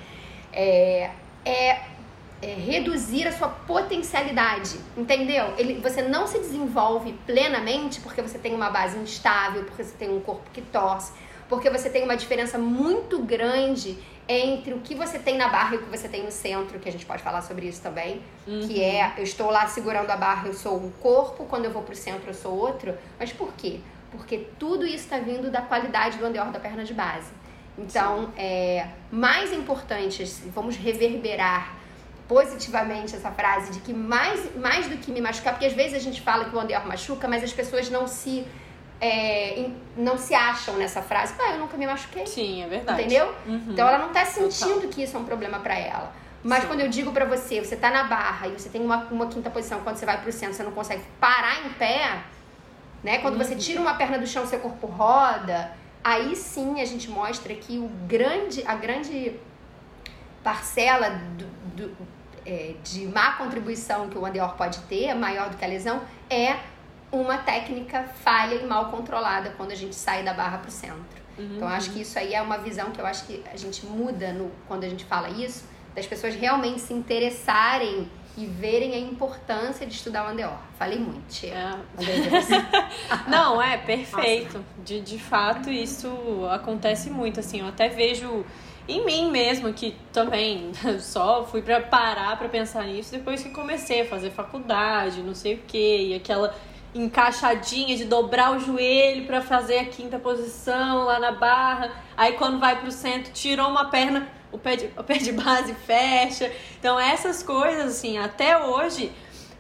é, é é, reduzir a sua potencialidade, entendeu? Ele, você não se desenvolve plenamente porque você tem uma base instável, porque você tem um corpo que torce, porque você tem uma diferença muito grande entre o que você tem na barra e o que você tem no centro, que a gente pode falar sobre isso também, uhum. que é, eu estou lá segurando a barra, eu sou um corpo, quando eu vou pro centro eu sou outro, mas por quê? Porque tudo isso está vindo da qualidade do andeor da perna de base. Então, é mais importante, vamos reverberar positivamente essa frase de que mais, mais do que me machucar, porque às vezes a gente fala que o andeor machuca, mas as pessoas não se é, não se acham nessa frase. Ah, eu nunca me machuquei. Sim, é verdade. Entendeu? Uhum. Então ela não está sentindo Total. que isso é um problema para ela. Mas Sim. quando eu digo para você, você tá na barra e você tem uma, uma quinta posição, quando você vai pro centro, você não consegue parar em pé, né? Quando você tira uma perna do chão, seu corpo roda, aí sim a gente mostra que o grande, a grande parcela do, do, é, de má contribuição que o andeor pode ter, maior do que a lesão, é uma técnica falha e mal controlada quando a gente sai da barra para o centro. Uhum. Então, acho que isso aí é uma visão que eu acho que a gente muda no, quando a gente fala isso, das pessoas realmente se interessarem e verem a importância de estudar o Andeor. Falei muito, Tia. É. Não, é perfeito. De, de fato, isso acontece muito. Assim, eu até vejo em mim mesmo, que também só fui para parar para pensar nisso depois que comecei a fazer faculdade, não sei o que, e aquela encaixadinha de dobrar o joelho para fazer a quinta posição lá na barra. Aí quando vai pro centro, tirou uma perna, o pé de, o pé de base fecha. Então essas coisas assim, até hoje,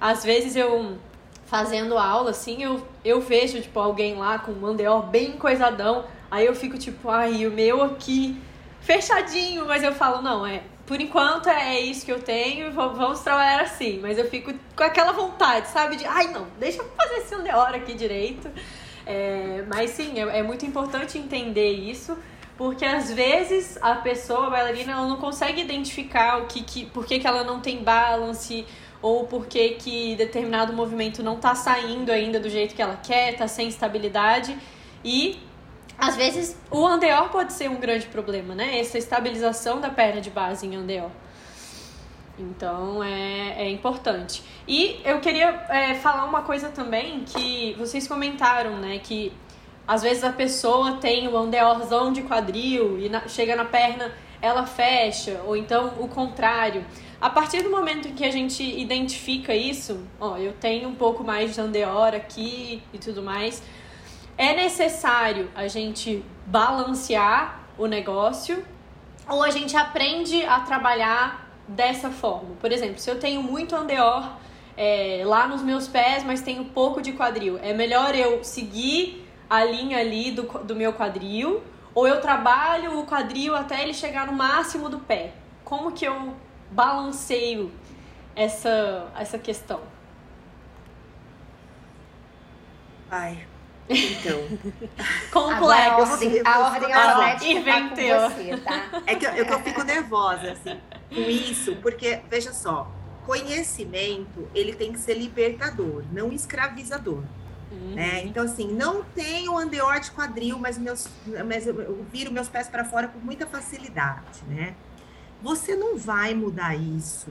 às vezes eu fazendo aula assim, eu, eu vejo tipo alguém lá com um andeor bem coisadão, aí eu fico tipo, ai, o meu aqui fechadinho, mas eu falo, não, é, por enquanto é isso que eu tenho, vamos trabalhar assim. Mas eu fico com aquela vontade, sabe? De, ai não, deixa eu fazer esse hora aqui direito. É, mas sim, é, é, muito importante entender isso, porque às vezes a pessoa, a bailarina, ela não consegue identificar o que, que, por que, que ela não tem balance, ou por que, que determinado movimento não tá saindo ainda do jeito que ela quer, tá sem estabilidade. E às vezes o andeor pode ser um grande problema, né? Essa estabilização da perna de base em andeor. Então é, é importante. E eu queria é, falar uma coisa também que vocês comentaram, né? Que às vezes a pessoa tem o andeorzão de quadril e na, chega na perna ela fecha, ou então o contrário. A partir do momento em que a gente identifica isso, ó, eu tenho um pouco mais de andeor aqui e tudo mais, é necessário a gente balancear o negócio ou a gente aprende a trabalhar dessa forma? Por exemplo, se eu tenho muito andeor é, lá nos meus pés, mas tenho pouco de quadril, é melhor eu seguir a linha ali do, do meu quadril ou eu trabalho o quadril até ele chegar no máximo do pé? Como que eu balanceio essa, essa questão? Ai, então. Complexo. a ordem, a ordem alfabética tá com você, tá? É que eu, eu, eu fico nervosa, assim, com isso, porque, veja só, conhecimento, ele tem que ser libertador, não escravizador. Uhum. Né? Então, assim, não tenho andeor de quadril, mas, meus, mas eu, eu viro meus pés para fora com muita facilidade, né? Você não vai mudar isso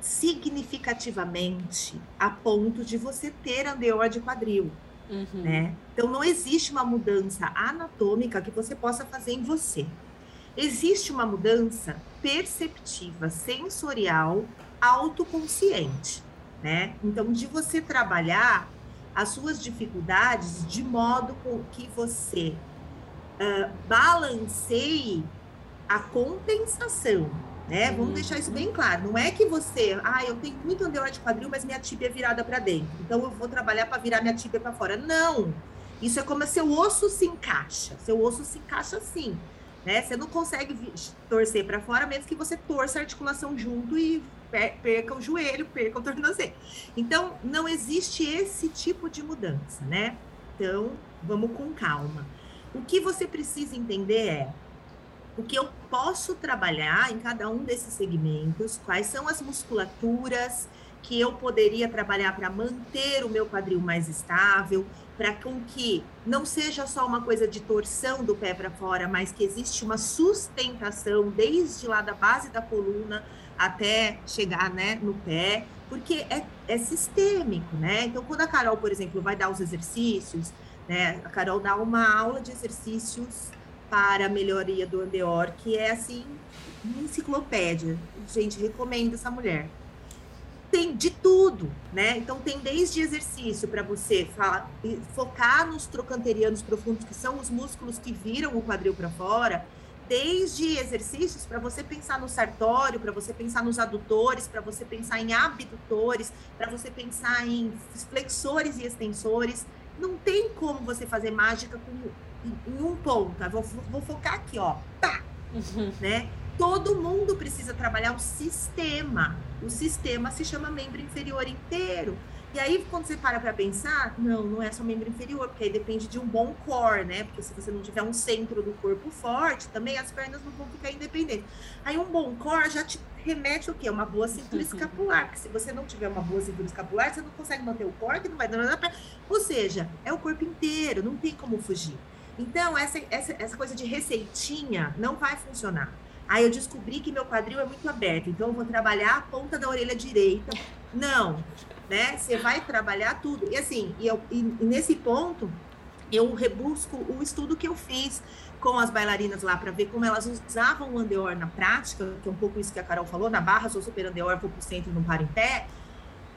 significativamente a ponto de você ter andeor de quadril. Uhum. Né? Então, não existe uma mudança anatômica que você possa fazer em você. Existe uma mudança perceptiva, sensorial, autoconsciente. Né? Então, de você trabalhar as suas dificuldades de modo que você uh, balanceie a compensação né? Vamos uhum. deixar isso bem claro. Não é que você, ah, eu tenho muito andeor de quadril, mas minha tíbia é virada para dentro. Então eu vou trabalhar para virar minha tíbia para fora. Não. Isso é como seu osso se encaixa. Seu osso se encaixa assim, né? Você não consegue torcer para fora, mesmo que você torça a articulação junto e perca o joelho, perca o tornozelo. Então, não existe esse tipo de mudança, né? Então, vamos com calma. O que você precisa entender é o que eu posso trabalhar em cada um desses segmentos, quais são as musculaturas que eu poderia trabalhar para manter o meu quadril mais estável, para com que não seja só uma coisa de torção do pé para fora, mas que existe uma sustentação desde lá da base da coluna até chegar né, no pé, porque é, é sistêmico, né? Então, quando a Carol, por exemplo, vai dar os exercícios, né, a Carol dá uma aula de exercícios para a melhoria do andeor, que é assim, uma enciclopédia. Gente, recomendo essa mulher. Tem de tudo, né? Então tem desde exercício para você falar, focar nos trocanterianos profundos, que são os músculos que viram o quadril para fora, desde exercícios para você pensar no sartório, para você pensar nos adutores, para você pensar em abdutores, para você pensar em flexores e extensores. Não tem como você fazer mágica com em um ponto. Vou, vou focar aqui, ó. Pá! Uhum. Né? Todo mundo precisa trabalhar o sistema. O sistema se chama membro inferior inteiro. E aí, quando você para para pensar, não, não é só membro inferior, porque aí depende de um bom core, né? Porque se você não tiver um centro do corpo forte, também as pernas não vão ficar independentes. Aí, um bom core já te remete o quê? Uma boa cintura escapular. Porque se você não tiver uma boa cintura escapular, você não consegue manter o core, que não vai dando nada pra... Ou seja, é o corpo inteiro, não tem como fugir. Então, essa, essa, essa coisa de receitinha não vai funcionar. Aí eu descobri que meu quadril é muito aberto, então eu vou trabalhar a ponta da orelha direita. Não, né? Você vai trabalhar tudo. E assim, e, eu, e, e nesse ponto, eu rebusco o estudo que eu fiz com as bailarinas lá para ver como elas usavam o andeor na prática, que é um pouco isso que a Carol falou, na barra sou super andeor, vou pro centro e não paro em pé.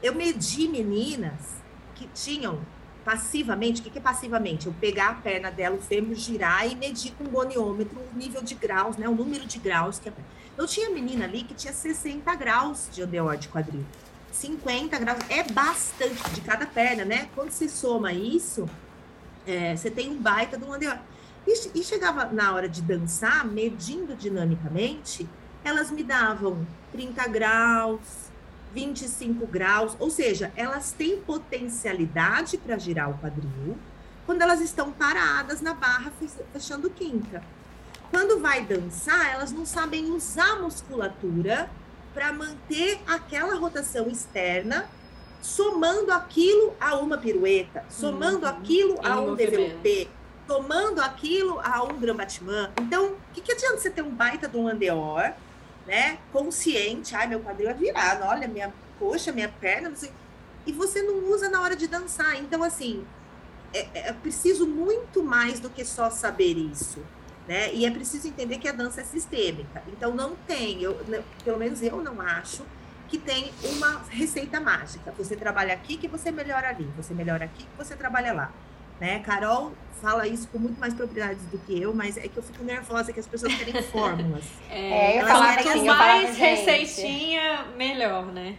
Eu medi meninas que tinham passivamente, o que, é passivamente? Eu pegar a perna dela, o fêmur, girar e medir com o goniômetro o nível de graus, né? O número de graus que é. Eu tinha menina ali que tinha 60 graus de andeor de quadril. 50 graus é bastante de cada perna, né? Quando você soma isso, é, você tem um baita de um andeor. E, e chegava na hora de dançar, medindo dinamicamente, elas me davam 30 graus, 25 graus, ou seja, elas têm potencialidade para girar o quadril quando elas estão paradas na barra fechando quinta. Quando vai dançar, elas não sabem usar a musculatura para manter aquela rotação externa, somando aquilo a uma pirueta, somando uhum. aquilo a um DVP, somando aquilo a um Grambatman. Então, o que, que adianta você ter um baita de um andeor, né? Consciente, ai, meu quadril é virado, olha, minha coxa, minha perna, não sei. E você não usa na hora de dançar. Então, assim, é, é preciso muito mais do que só saber isso né? E é preciso entender que a dança é sistêmica. Então não tem, eu, pelo menos eu não acho que tem uma receita mágica. Você trabalha aqui que você melhora ali, você melhora aqui que você trabalha lá, né? Carol fala isso com muito mais propriedade do que eu, mas é que eu fico nervosa que as pessoas querem fórmulas. é, eu falava assim, mais receitinha, melhor, né?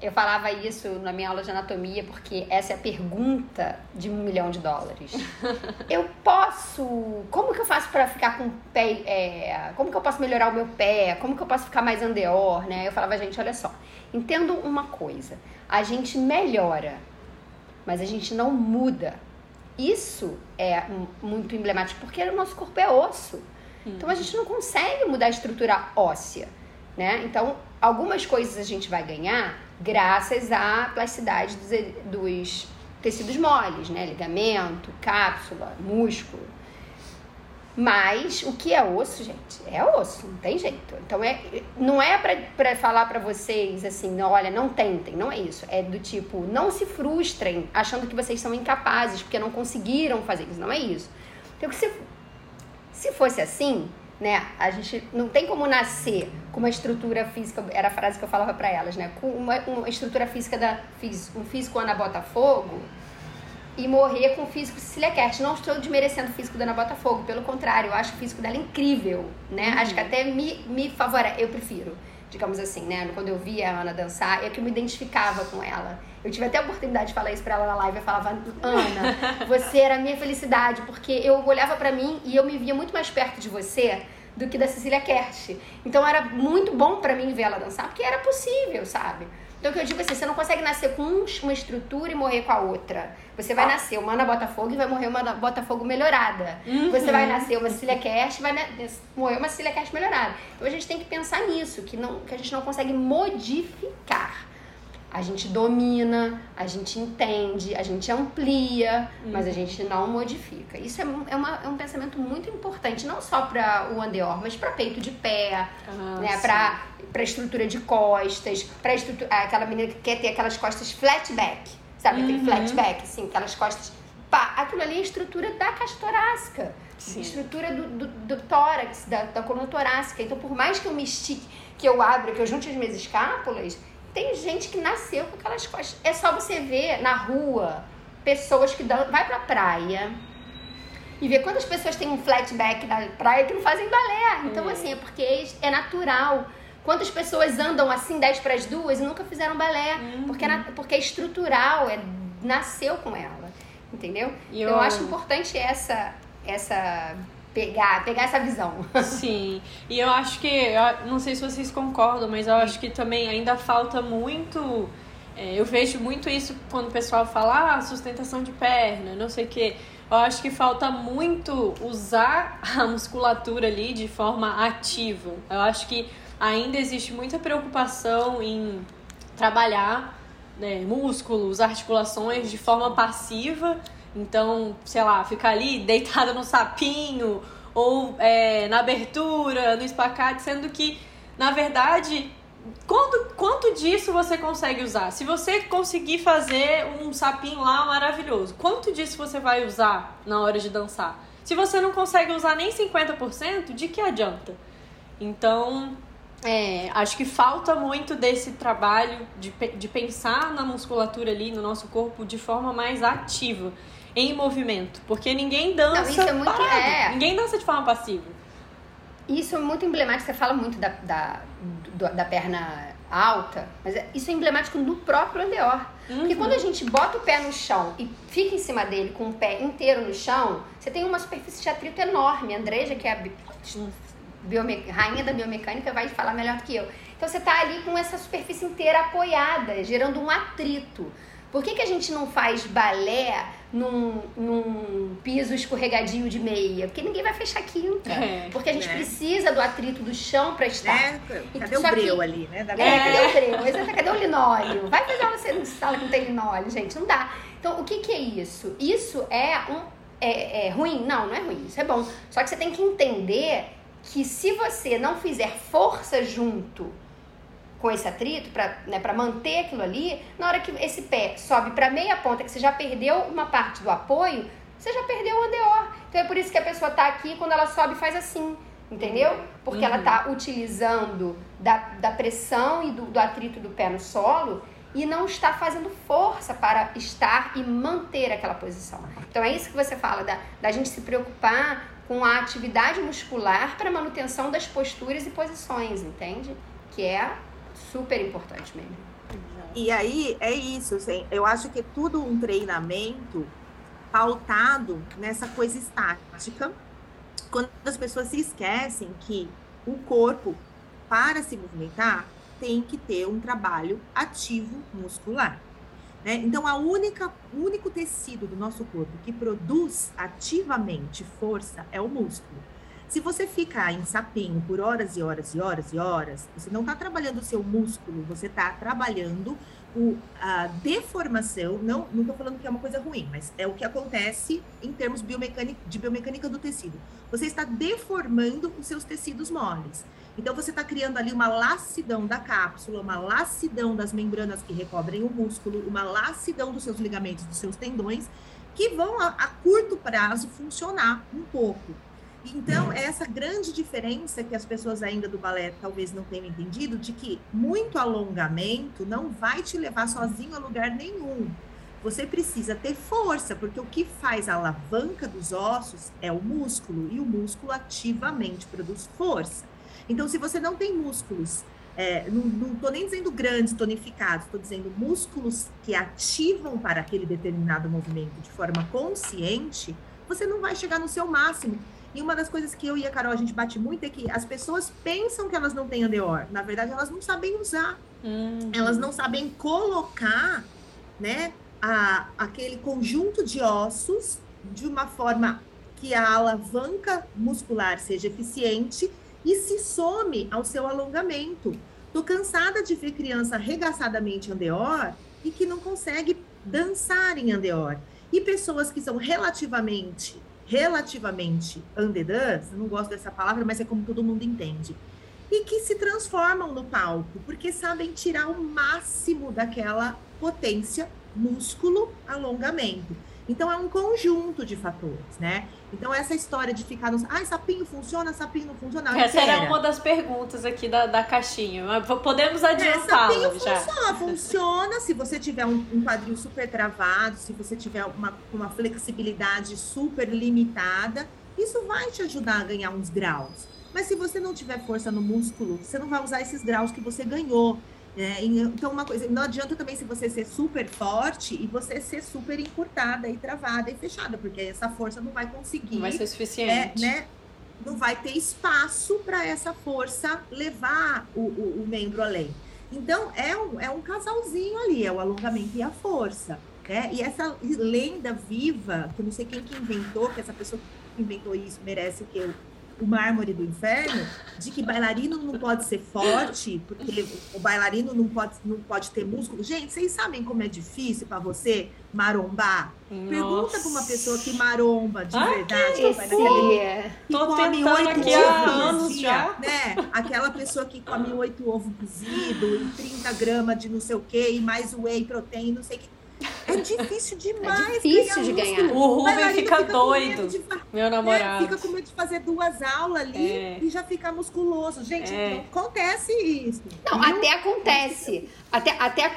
Eu falava isso na minha aula de anatomia porque essa é a pergunta de um milhão de dólares. eu posso. Como que eu faço para ficar com o pé. É, como que eu posso melhorar o meu pé? Como que eu posso ficar mais andeor, né? Eu falava, gente, olha só. Entendo uma coisa. A gente melhora, mas a gente não muda. Isso é muito emblemático porque o nosso corpo é osso. Então a gente não consegue mudar a estrutura óssea, né? Então algumas coisas a gente vai ganhar graças à plasticidade dos, dos tecidos moles, né? Ligamento, cápsula, músculo. Mas o que é osso, gente? É osso, não tem jeito. Então é, não é para falar para vocês assim, olha, não tentem, não é isso. É do tipo, não se frustrem achando que vocês são incapazes porque não conseguiram fazer isso, não é isso. Então se, se fosse assim, né? A gente não tem como nascer com uma estrutura física, era a frase que eu falava para elas, né? Com uma, uma estrutura física da um físico Ana Botafogo e morrer com o físico Cecília Kert. Não estou desmerecendo o físico da Ana Botafogo, pelo contrário, eu acho o físico dela incrível, né? Uhum. Acho que até me, me favorece, eu prefiro, digamos assim, né? Quando eu via a Ana dançar, é que eu me identificava com ela. Eu tive até a oportunidade de falar isso pra ela na live. Eu falava, Ana, você era a minha felicidade, porque eu olhava para mim e eu me via muito mais perto de você do que da Cecília Kersh. Então era muito bom para mim ver ela dançar, porque era possível, sabe? Então o que eu digo assim, você não consegue nascer com uma estrutura e morrer com a outra. Você vai nascer uma Ana Botafogo e vai morrer uma Botafogo melhorada. Uhum. Você vai nascer uma Cecília Kersh e vai morrer uma Cecília Kersh melhorada. Então a gente tem que pensar nisso, que, não, que a gente não consegue modificar. A gente domina, a gente entende, a gente amplia, uhum. mas a gente não modifica. Isso é, é, uma, é um pensamento muito importante, não só para o andeor, mas para peito de pé, ah, né? para para estrutura de costas, para estrutura aquela menina que quer ter aquelas costas flat back, sabe? Uhum. Aquele flat back, assim, aquelas costas. Pá, aquilo ali é a estrutura da caixa torácica, Sim. estrutura do, do, do tórax, da, da coluna torácica. Então, por mais que eu me estique, que eu abra, que eu junte as minhas escápulas, tem gente que nasceu com aquelas costas. É só você ver na rua pessoas que dão, vai pra praia e ver quantas pessoas têm um flatback na praia que não fazem balé. Então, assim, é porque é natural. Quantas pessoas andam assim 10 para as duas e nunca fizeram balé? Uhum. Porque, é, porque é estrutural, é, nasceu com ela. Entendeu? Eu... eu acho importante essa, essa pegar, pegar essa visão. Sim. E eu acho que, eu não sei se vocês concordam, mas eu acho que também ainda falta muito. É, eu vejo muito isso quando o pessoal fala ah, sustentação de perna, não sei o quê. Eu acho que falta muito usar a musculatura ali de forma ativa. Eu acho que ainda existe muita preocupação em trabalhar né, músculos, articulações de forma passiva então, sei lá, ficar ali deitada no sapinho ou é, na abertura, no espacate, sendo que, na verdade, quanto, quanto disso você consegue usar? Se você conseguir fazer um sapinho lá maravilhoso, quanto disso você vai usar na hora de dançar? Se você não consegue usar nem 50%, de que adianta? Então, é, acho que falta muito desse trabalho de, de pensar na musculatura ali, no nosso corpo, de forma mais ativa em movimento. Porque ninguém dança Não, isso é muito, parado. É... Ninguém dança de forma passiva. Isso é muito emblemático. Você fala muito da, da, da perna alta, mas é, isso é emblemático no próprio andeor. Uhum. Porque quando a gente bota o pé no chão e fica em cima dele com o pé inteiro no chão, você tem uma superfície de atrito enorme. A Andreja, que é a rainha da biomecânica, vai falar melhor do que eu. Então você está ali com essa superfície inteira apoiada, gerando um atrito. Por que, que a gente não faz balé num, num piso escorregadio de meia, porque ninguém vai fechar quinta. É, porque a gente né? precisa do atrito do chão para estar. É, cadê o breu que... ali, né? Da é, cadê o breu? Exato, cadê o linóleo? Vai fazer você no sala que não tem linóleo, gente, não dá. Então, o que, que é isso? Isso é um é, é ruim? Não, não é ruim, isso é bom. Só que você tem que entender que se você não fizer força junto com esse atrito para né, manter aquilo ali, na hora que esse pé sobe para meia ponta, que você já perdeu uma parte do apoio, você já perdeu o andeor. Então é por isso que a pessoa tá aqui quando ela sobe faz assim, entendeu? Porque uhum. ela tá utilizando da, da pressão e do, do atrito do pé no solo e não está fazendo força para estar e manter aquela posição. Então é isso que você fala, da, da gente se preocupar com a atividade muscular para manutenção das posturas e posições, entende? Que é super importante mesmo. E aí é isso, assim, eu acho que é tudo um treinamento pautado nessa coisa estática, quando as pessoas se esquecem que o corpo, para se movimentar, tem que ter um trabalho ativo muscular. Né? Então, a única, o único tecido do nosso corpo que produz ativamente força é o músculo. Se você ficar em sapinho por horas e horas e horas e horas, você não está trabalhando o seu músculo, você está trabalhando o, a deformação. Não estou falando que é uma coisa ruim, mas é o que acontece em termos biomecânica, de biomecânica do tecido. Você está deformando os seus tecidos moles. Então, você está criando ali uma lacidão da cápsula, uma lacidão das membranas que recobrem o músculo, uma lacidão dos seus ligamentos, dos seus tendões, que vão, a, a curto prazo, funcionar um pouco. Então, é essa grande diferença que as pessoas ainda do balé talvez não tenham entendido, de que muito alongamento não vai te levar sozinho a lugar nenhum. Você precisa ter força, porque o que faz a alavanca dos ossos é o músculo, e o músculo ativamente produz força. Então, se você não tem músculos, é, não estou nem dizendo grandes, tonificados, estou dizendo músculos que ativam para aquele determinado movimento de forma consciente, você não vai chegar no seu máximo. E uma das coisas que eu e a Carol a gente bate muito é que as pessoas pensam que elas não têm andeor. Na verdade, elas não sabem usar. Uhum. Elas não sabem colocar, né, a, aquele conjunto de ossos de uma forma que a alavanca muscular seja eficiente e se some ao seu alongamento. Tô cansada de ver criança arregaçadamente andeor e que não consegue dançar em andeor. E pessoas que são relativamente relativamente underdance, não gosto dessa palavra, mas é como todo mundo entende, e que se transformam no palco, porque sabem tirar o máximo daquela potência, músculo, alongamento. Então é um conjunto de fatores, né? Então essa história de ficar no. Ah, sapinho funciona, sapinho não funciona. Não, essa era uma das perguntas aqui da, da caixinha. Podemos adiantar. É, sapinho já. funciona, funciona se você tiver um, um, quadril super travado, se você tiver uma, uma flexibilidade super limitada, isso vai te ajudar a ganhar uns graus. Mas se você não tiver força no músculo, você não vai usar esses graus que você ganhou. É, então, uma coisa, não adianta também se você ser super forte e você ser super encurtada e travada e fechada, porque essa força não vai conseguir. Não vai ser suficiente. É, né, não vai ter espaço para essa força levar o, o, o, membro além. Então, é um, é um casalzinho ali, é o alongamento e a força. Né? E essa lenda viva, que eu não sei quem que inventou, que essa pessoa que inventou isso merece o que o mármore do inferno, de que bailarino não pode ser forte, porque o bailarino não pode, não pode ter músculo. Gente, vocês sabem como é difícil para você marombar? Nossa. Pergunta para uma pessoa que maromba de ah, verdade. Que vai naquele, que Tô come oito ovos já. Né? Aquela pessoa que come oito ovos cozidos e 30 gramas de não sei o quê, e mais whey protein, não sei o que é difícil demais. É difícil de ganhar. O Rubem fica, fica doido. De, meu namorado. É, fica com medo de fazer duas aulas ali é. e já ficar musculoso. Gente, é. não acontece isso. Não, viu? até acontece. Até, até,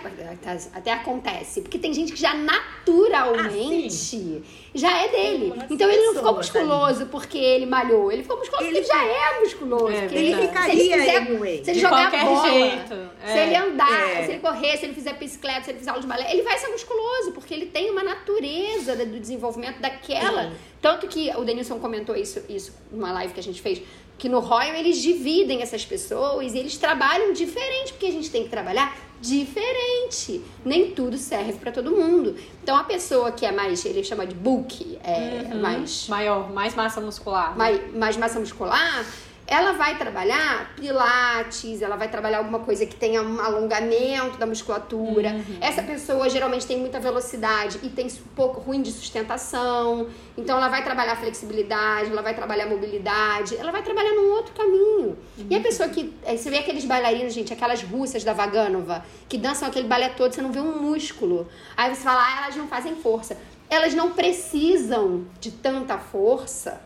até acontece. Porque tem gente que já naturalmente ah, já é dele. então ele não ficou musculoso ali. porque ele malhou. Ele ficou musculoso ele porque ele já é musculoso. É, ele ficaria se ele, fizer, se ele jogar bola, jeito. se ele andar, é. se ele correr, se ele fizer bicicleta, se ele fizer aula de balé, ele vai ser musculoso, porque ele tem uma natureza do desenvolvimento daquela. Tanto que o Denilson comentou isso, isso numa live que a gente fez que no Royal eles dividem essas pessoas e eles trabalham diferente, porque a gente tem que trabalhar diferente. Nem tudo serve para todo mundo. Então a pessoa que é mais, ele chama de bulk, é uhum. mais maior, mais massa muscular. Né? Mais, mais massa muscular, ela vai trabalhar pilates, ela vai trabalhar alguma coisa que tenha um alongamento da musculatura. Uhum. Essa pessoa geralmente tem muita velocidade e tem um pouco ruim de sustentação. Então ela vai trabalhar flexibilidade, ela vai trabalhar mobilidade, ela vai trabalhar num outro caminho. Uhum. E a pessoa que. Você vê aqueles bailarinos, gente, aquelas russas da Vaganova, que dançam aquele balé todo, você não vê um músculo. Aí você fala, ah, elas não fazem força. Elas não precisam de tanta força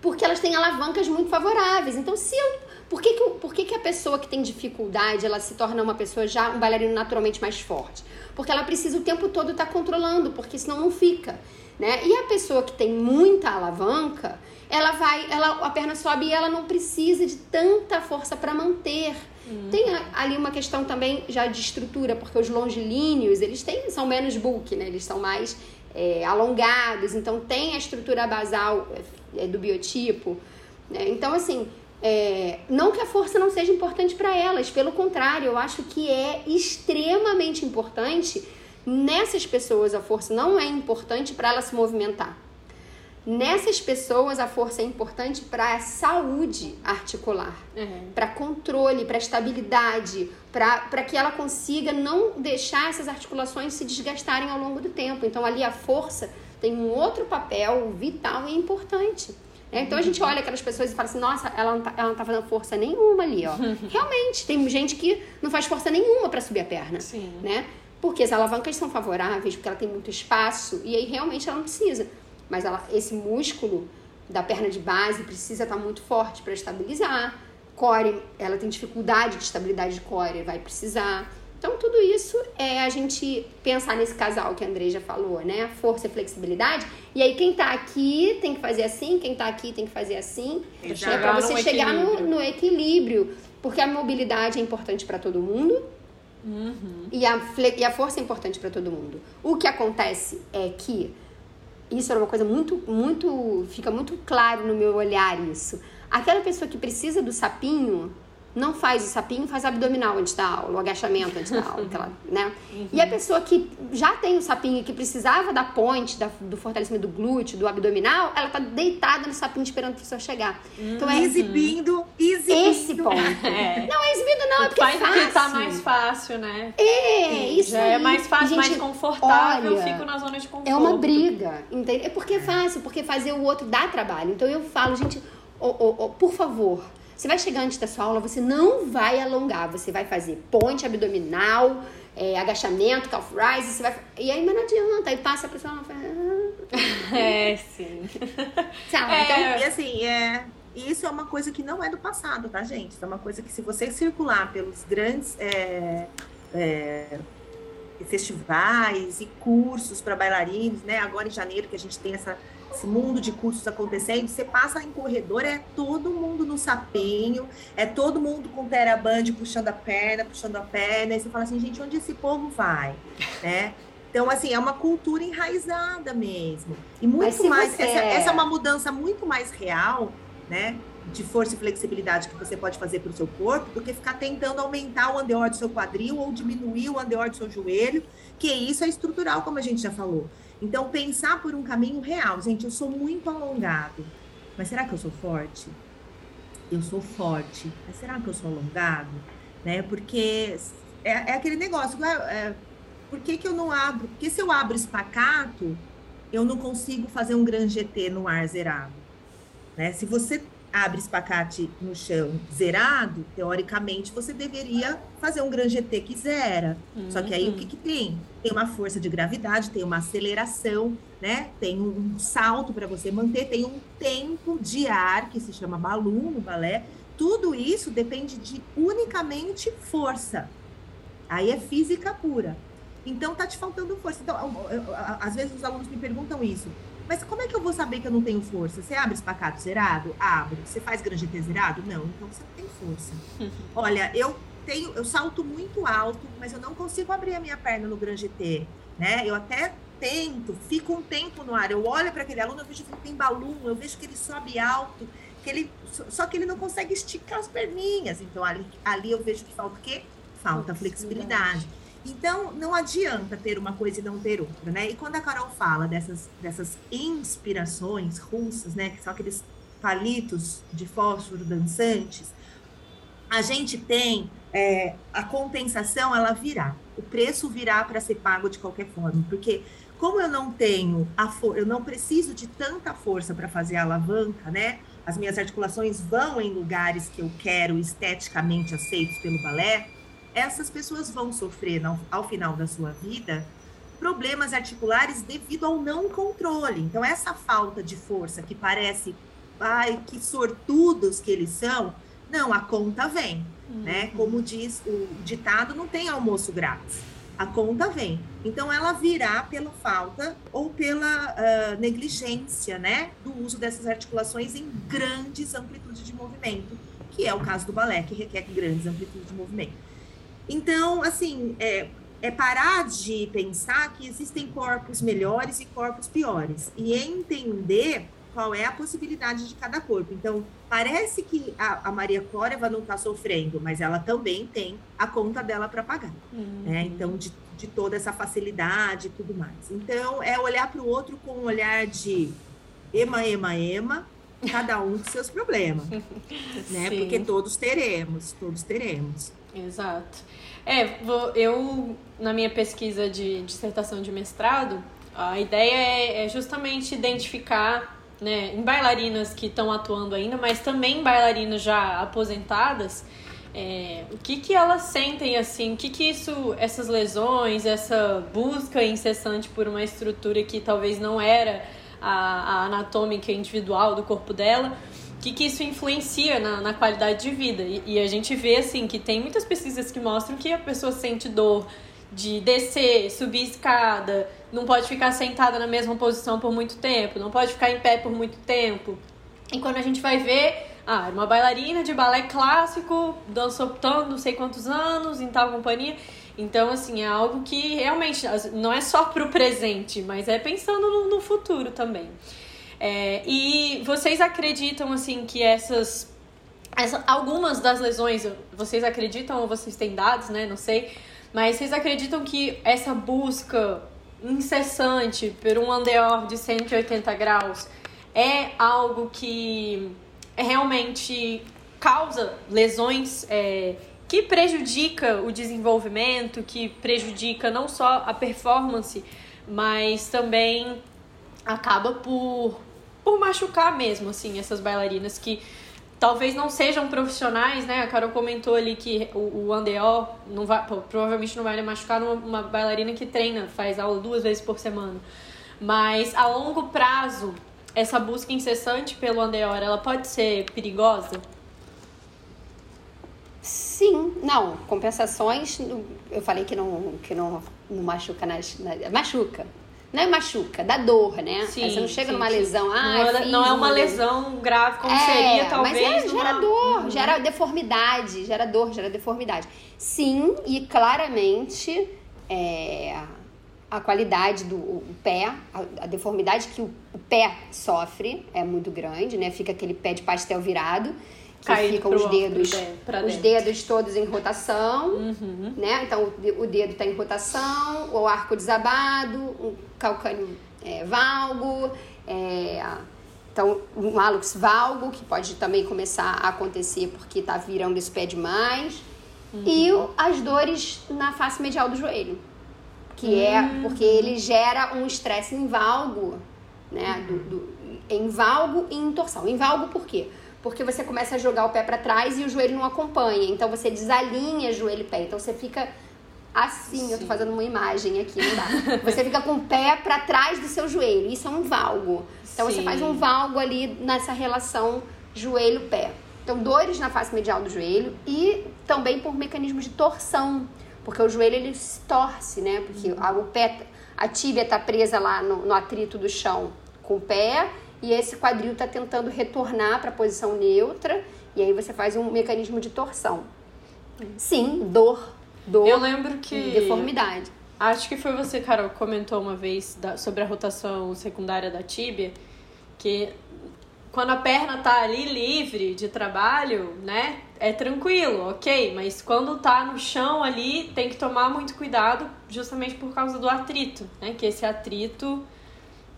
porque elas têm alavancas muito favoráveis. Então, se eu, por que, que, por que, que a pessoa que tem dificuldade ela se torna uma pessoa já um bailarino naturalmente mais forte? Porque ela precisa o tempo todo estar tá controlando, porque senão não fica. Né? E a pessoa que tem muita alavanca, ela vai, ela, a perna sobe e ela não precisa de tanta força para manter. Uhum. Tem ali uma questão também já de estrutura, porque os longilíneos, eles têm, são menos bulk, né? Eles são mais é, alongados, então tem a estrutura basal é, do biotipo. Né? Então, assim, é, não que a força não seja importante para elas, pelo contrário, eu acho que é extremamente importante. Nessas pessoas, a força não é importante para ela se movimentar. Nessas pessoas, a força é importante para a saúde articular, uhum. para controle, para estabilidade, para que ela consiga não deixar essas articulações se desgastarem ao longo do tempo. Então, ali a força tem um outro papel vital e importante. Né? Então a gente olha aquelas pessoas e fala assim, nossa, ela não tá, ela não tá fazendo força nenhuma ali, ó. Realmente, tem gente que não faz força nenhuma para subir a perna, Sim. né? Porque as alavancas são favoráveis, porque ela tem muito espaço, e aí realmente ela não precisa. Mas ela, esse músculo da perna de base precisa estar tá muito forte para estabilizar. Core, ela tem dificuldade de estabilidade de core, vai precisar. Então, tudo isso é a gente pensar nesse casal que a Andrei já falou, né? Força e flexibilidade. E aí, quem tá aqui tem que fazer assim, quem tá aqui tem que fazer assim. É para você chegar no, no, equilíbrio. Porque a mobilidade é importante para todo mundo. Uhum. E, a, e a força é importante para todo mundo. O que acontece é que isso era uma coisa muito, muito. Fica muito claro no meu olhar isso. Aquela pessoa que precisa do sapinho não faz o sapinho, faz abdominal antes da aula, o agachamento antes da aula, aquela, né? Uhum. E a pessoa que já tem o sapinho e que precisava da ponte, da, do fortalecimento do glúteo, do abdominal, ela tá deitada no sapinho esperando a pessoa chegar. Uhum. Então é exibindo, exibindo. Esse ponto. É. Não é exibindo não, é porque faz é fácil. Porque tá mais fácil, né? É, isso Já aí. é mais fácil, Gente, mais confortável, olha, fico na zona de conforto. É uma briga, entende? É porque é fácil, porque fazer o outro dá trabalho. Então eu falo, gente, oh, oh, oh, por favor, você vai chegar antes da sua aula, você não vai alongar, você vai fazer ponte abdominal, é, agachamento, calf rise, você vai. E aí, mas não adianta, aí passa a pessoa fala. Ah. É, sim. Sabe? É, então, e assim, é. isso é uma coisa que não é do passado, tá, gente? Isso é uma coisa que, se você circular pelos grandes é, é, festivais e cursos para bailarinos, né? Agora em janeiro, que a gente tem essa esse mundo de cursos acontecendo, você passa em corredor, é todo mundo no sapinho, é todo mundo com teraband puxando a perna, puxando a perna, e você fala assim, gente, onde esse povo vai? né? Então, assim, é uma cultura enraizada mesmo. E muito mais. Essa, essa, é uma mudança muito mais real né? De força e flexibilidade que você pode fazer para o seu corpo, do que ficar tentando aumentar o andeor do seu quadril ou diminuir o andeor do seu joelho, que isso é estrutural, como a gente já falou. Então, pensar por um caminho real. Gente, eu sou muito alongado, mas será que eu sou forte? Eu sou forte, mas será que eu sou alongado? Né? Porque é, é aquele negócio, é, é, por que, que eu não abro? Porque se eu abro espacato, eu não consigo fazer um grande GT no ar zerado. Né? Se você abre espacate no chão zerado, teoricamente você deveria fazer um grande GT que zera. Uhum. Só que aí o que, que tem? Tem uma força de gravidade, tem uma aceleração, né? Tem um salto para você manter, tem um tempo de ar que se chama balão no balé. Tudo isso depende de unicamente força. Aí é física pura. Então tá te faltando força. Então, às vezes os alunos me perguntam isso. Mas como é que eu vou saber que eu não tenho força? Você abre espacato zerado? Abre. Você faz grande T zerado? Não. Então você não tem força. Olha, eu tenho, eu salto muito alto, mas eu não consigo abrir a minha perna no grande T, né? Eu até tento, fico um tempo no ar. Eu olho para aquele aluno, eu vejo que ele tem balão, eu vejo que ele sobe alto, que ele só que ele não consegue esticar as perninhas. Então ali, ali eu vejo que falta o quê? Falta flexibilidade. Então, não adianta ter uma coisa e não ter outra, né? E quando a Carol fala dessas, dessas inspirações russas, né? Que são aqueles palitos de fósforo dançantes, a gente tem é, a compensação, ela virá. O preço virá para ser pago de qualquer forma, porque como eu não tenho a eu não preciso de tanta força para fazer a alavanca, né? As minhas articulações vão em lugares que eu quero esteticamente aceitos pelo balé essas pessoas vão sofrer ao final da sua vida problemas articulares devido ao não controle. Então, essa falta de força que parece, ai, que sortudos que eles são, não, a conta vem, uhum. né? Como diz o ditado, não tem almoço grátis. A conta vem. Então, ela virá pela falta ou pela uh, negligência, né? Do uso dessas articulações em grandes amplitudes de movimento, que é o caso do balé, que requer grandes amplitudes de movimento. Então, assim, é, é parar de pensar que existem corpos melhores e corpos piores e entender qual é a possibilidade de cada corpo. Então, parece que a, a Maria Clóreva não está sofrendo, mas ela também tem a conta dela para pagar. Uhum. Né? Então, de, de toda essa facilidade e tudo mais. Então, é olhar para o outro com um olhar de ema, ema, ema, cada um com seus problemas. né? Porque todos teremos, todos teremos. Exato. É, eu, na minha pesquisa de dissertação de mestrado, a ideia é, é justamente identificar né, em bailarinas que estão atuando ainda, mas também bailarinas já aposentadas, é, o que que elas sentem assim, o que que isso, essas lesões, essa busca incessante por uma estrutura que talvez não era a, a anatômica individual do corpo dela, que, que isso influencia na, na qualidade de vida. E, e, a gente vê, assim, que tem muitas pesquisas que mostram que a pessoa sente dor de descer, subir escada, não pode ficar sentada na mesma posição por muito tempo, não pode ficar em pé por muito tempo. E quando a gente vai ver, ah, uma bailarina de balé clássico, dançou tanto, não sei quantos anos, em tal companhia. Então, assim, é algo que realmente não é só pro presente, mas é pensando no, no futuro também. É, e vocês acreditam, assim, que essas, essa, algumas das lesões, vocês acreditam ou vocês têm dados, né? Não sei. Mas vocês acreditam que essa busca incessante por um andeor de 180 graus é algo que realmente causa lesões é, que prejudica o desenvolvimento, que prejudica não só a performance, mas também acaba por por machucar mesmo, assim, essas bailarinas que talvez não sejam profissionais, né? A Carol comentou ali que o, o Andeó não vai, provavelmente não vai machucar uma, uma bailarina que treina, faz aula duas vezes por semana. Mas a longo prazo, essa busca incessante pelo Andeor, ela pode ser perigosa? Sim, não. Compensações, eu falei que não, que não, não machuca nas, na, machuca, não é machuca, dá dor, né? Sim, Aí você não chega sim, numa sim. lesão, ah, não, é, não é uma lesão grave como é, seria, talvez. Mas é, gera dor, uhum. gera deformidade, gera dor, gera deformidade. Sim, e claramente é, a qualidade do pé, a, a, deformidade que o, o, pé sofre é muito grande, né? Fica aquele pé de pastel virado, Caído ficam os dedos, os dedos todos em rotação, uhum. né? Então o dedo está em rotação, o arco desabado, um calcânio é, valgo, é, então um hálux valgo que pode também começar a acontecer porque está virando esse pé demais. Uhum. E as dores na face medial do joelho que é hum. porque ele gera um estresse em valgo, né? Do, do, em valgo e em torção. Em valgo por quê? Porque você começa a jogar o pé para trás e o joelho não acompanha. Então você desalinha joelho e pé. Então você fica assim, Sim. eu tô fazendo uma imagem aqui, não dá. Você fica com o pé para trás do seu joelho. Isso é um valgo. Então Sim. você faz um valgo ali nessa relação joelho-pé. Então, dores na face medial do joelho e também por mecanismos de torção. Porque o joelho ele se torce, né? Porque a, o pé, a tíbia tá presa lá no, no atrito do chão com o pé e esse quadril tá tentando retornar para a posição neutra e aí você faz um mecanismo de torção. Sim, dor, dor. Eu lembro que deformidade. Acho que foi você, Carol, que comentou uma vez da, sobre a rotação secundária da tíbia, que quando a perna tá ali livre de trabalho, né? É tranquilo, ok, mas quando tá no chão ali, tem que tomar muito cuidado, justamente por causa do atrito, né? Que esse atrito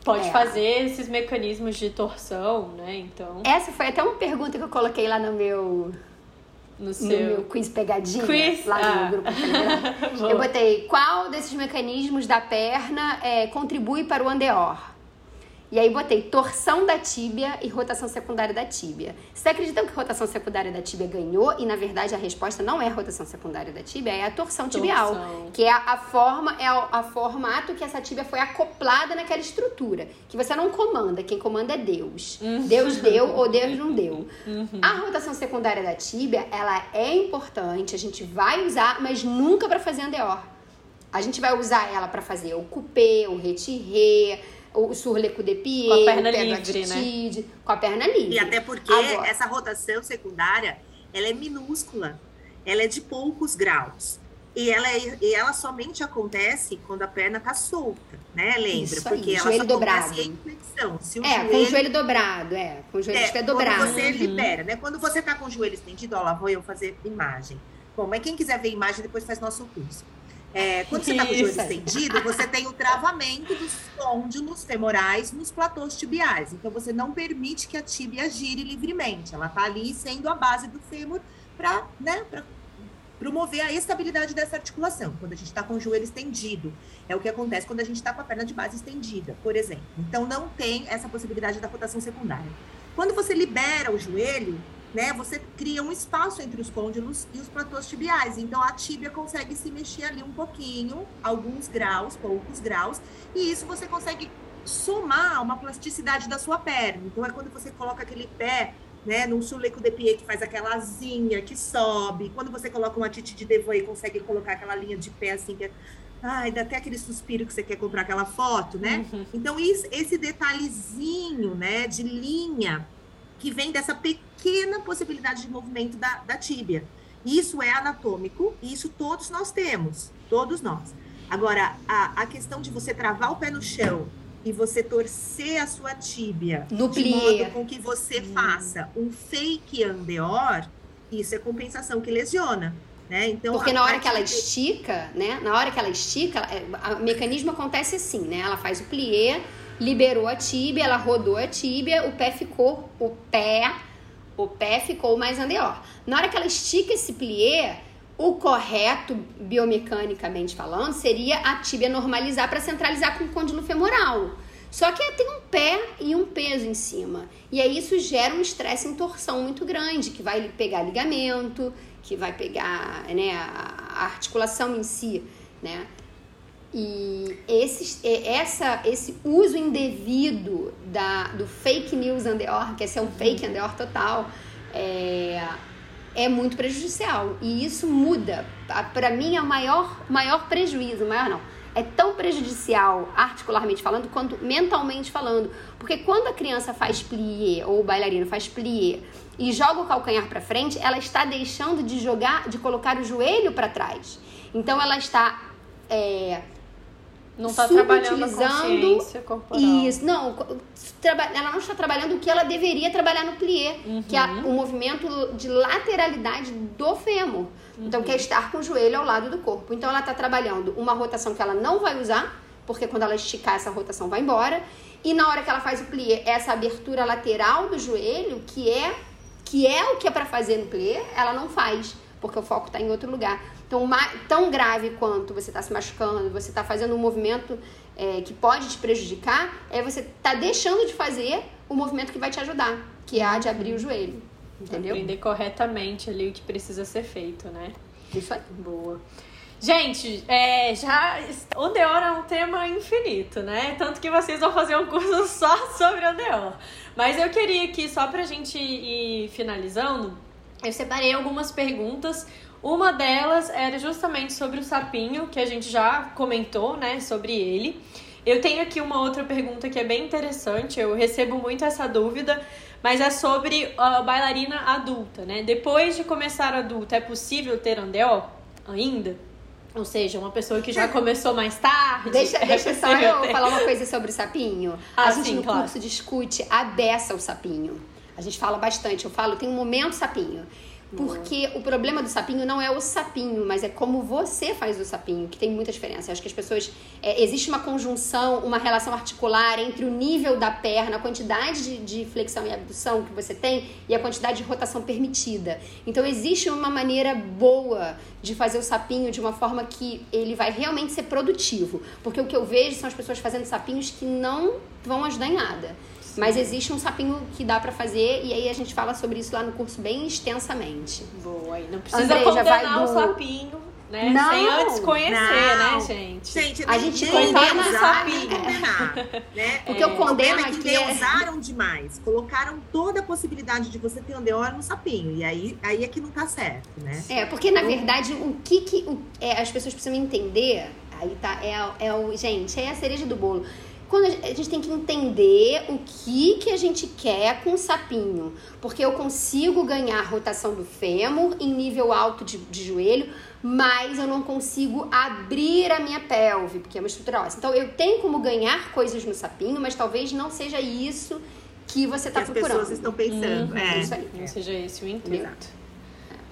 pode é. fazer esses mecanismos de torção, né? Então. Essa foi até uma pergunta que eu coloquei lá no meu. No, seu... no meu quiz pegadinha, quiz? lá ah. no grupo Eu botei qual desses mecanismos da perna é, contribui para o andeor? E aí botei torção da tíbia e rotação secundária da tíbia. Vocês acreditam que rotação secundária da tíbia ganhou? E na verdade a resposta não é a rotação secundária da tíbia, é a torção tibial. Torção. Que é a, a forma, é a, a, formato que essa tíbia foi acoplada naquela estrutura. Que você não comanda, quem comanda é Deus. Uhum. Deus deu ou Deus não deu. Uhum. A rotação secundária da tíbia, ela é importante, a gente vai usar, mas nunca para fazer andeor. A gente vai usar ela para fazer o coupé, o retiré, o surleco de pied, com a perna livre, né? com a perna livre. E até porque Agora, essa rotação secundária, ela é minúscula, ela é de poucos graus. E ela, é, e ela somente acontece quando a perna tá solta, né? Lembra? Isso porque aí, ela joelho só dobrado. em flexão. Se o é, joelho... com o joelho dobrado, é. Com o joelho é, dobrado. Quando você uhum. libera, né? Quando você tá com o joelho estendido, ó, lá vou eu fazer imagem. Bom, mas quem quiser ver imagem, depois faz nosso curso. É, quando você está com o joelho estendido, você tem o travamento dos côndilos femorais nos platôs tibiais. Então, você não permite que a tíbia gire livremente. Ela está ali sendo a base do fêmur para né, promover a estabilidade dessa articulação. Quando a gente está com o joelho estendido, é o que acontece quando a gente está com a perna de base estendida, por exemplo. Então, não tem essa possibilidade da rotação secundária. Quando você libera o joelho, né? Você cria um espaço entre os côndilos e os platôs tibiais. Então a tíbia consegue se mexer ali um pouquinho, alguns graus, poucos graus, e isso você consegue somar uma plasticidade da sua perna. Então é quando você coloca aquele pé né, num suleco de pied que faz aquela asinha que sobe. Quando você coloca uma tite de devoe e consegue colocar aquela linha de pé assim que é Ai, dá até aquele suspiro que você quer comprar aquela foto, né? Uhum. Então, isso, esse detalhezinho, né, de linha, que vem dessa pequena possibilidade de movimento da, da tíbia. Isso é anatômico isso todos nós temos, todos nós. Agora, a, a questão de você travar o pé no chão e você torcer a sua tíbia no de modo com que você hum. faça um fake andeor, isso é compensação que lesiona. Né? Então, Porque na hora que ela estica, né? Na hora que ela estica, é, o mecanismo acontece assim, né? Ela faz o plié, liberou a tíbia, ela rodou a tíbia, o pé ficou, o pé, o pé ficou mais andeor. Na hora que ela estica esse plié, o correto, biomecanicamente falando, seria a tíbia normalizar para centralizar com o côndilo femoral. Só que tem um pé e um peso em cima. E aí isso gera um estresse em torção muito grande, que vai pegar ligamento, que vai pegar né, a articulação em si, né? E esse, essa, esse uso indevido da, do fake news underor, que esse é um fake underor total, é, é muito prejudicial. E isso muda. Para mim, é o maior, maior prejuízo, maior não. É tão prejudicial, articularmente falando, quanto mentalmente falando. Porque quando a criança faz plié, ou o bailarino faz plié, e joga o calcanhar para frente, ela está deixando de jogar, de colocar o joelho para trás. Então, ela está é, não está trabalhando a consciência corporal. Isso, não, ela não está trabalhando o que ela deveria trabalhar no plié, uhum. que é uhum. o movimento de lateralidade do fêmur. Uhum. Então, quer estar com o joelho ao lado do corpo. Então, ela está trabalhando uma rotação que ela não vai usar, porque quando ela esticar, essa rotação vai embora. E na hora que ela faz o plié, essa abertura lateral do joelho, que é que é o que é para fazer no plié, ela não faz, porque o foco está em outro lugar. Então, tão grave quanto você está se machucando, você está fazendo um movimento é, que pode te prejudicar, é você tá deixando de fazer o movimento que vai te ajudar, que é a de abrir o joelho. Entendeu? Aprender corretamente ali o que precisa ser feito, né? Isso aí. Boa. Gente, é, já o Deor é um tema infinito, né? Tanto que vocês vão fazer um curso só sobre o Deor. Mas eu queria aqui, só pra gente ir finalizando, eu separei algumas perguntas. Uma delas era justamente sobre o sapinho, que a gente já comentou, né, sobre ele. Eu tenho aqui uma outra pergunta que é bem interessante, eu recebo muito essa dúvida, mas é sobre a bailarina adulta, né? Depois de começar adulta, é possível ter andeó ainda? Ou seja, uma pessoa que já começou mais tarde. Deixa, é deixa só eu falar uma coisa sobre o sapinho. Ah, a gente sim, no claro. curso discute a beça o sapinho. A gente fala bastante. Eu falo, tem um momento sapinho. Porque o problema do sapinho não é o sapinho, mas é como você faz o sapinho, que tem muita diferença. Eu acho que as pessoas. É, existe uma conjunção, uma relação articular entre o nível da perna, a quantidade de, de, flexão e abdução que você tem e a quantidade de rotação permitida. Então, existe uma maneira boa de fazer o sapinho de uma forma que ele vai realmente ser produtivo. Porque o que eu vejo são as pessoas fazendo sapinhos que não vão ajudar em nada. Mas existe um sapinho que dá para fazer e aí a gente fala sobre isso lá no curso bem extensamente. Boa, e não precisa André, condenar vai do... o sapinho, né? Não, Sem antes conhecer, né, não. né, gente? Gente, a gente condena o sapinho. né? O que eu condeno é que é... usaram demais. Colocaram toda a possibilidade de você ter andeor no sapinho. E aí, aí é que não tá certo, né? É, porque na verdade o que, que o, é, as pessoas precisam entender, aí tá, é, é o. Gente, é a cereja do bolo quando a gente tem que entender o que que a gente quer com o sapinho, porque eu consigo ganhar rotação do fêmur em nível alto de, de joelho, mas eu não consigo abrir a minha pelve, porque é uma estrutura óssea. Então eu tenho como ganhar coisas no sapinho, mas talvez não seja isso que você está procurando. As pessoas estão pensando. Uhum. É. Isso aí. Não seja esse o intuito.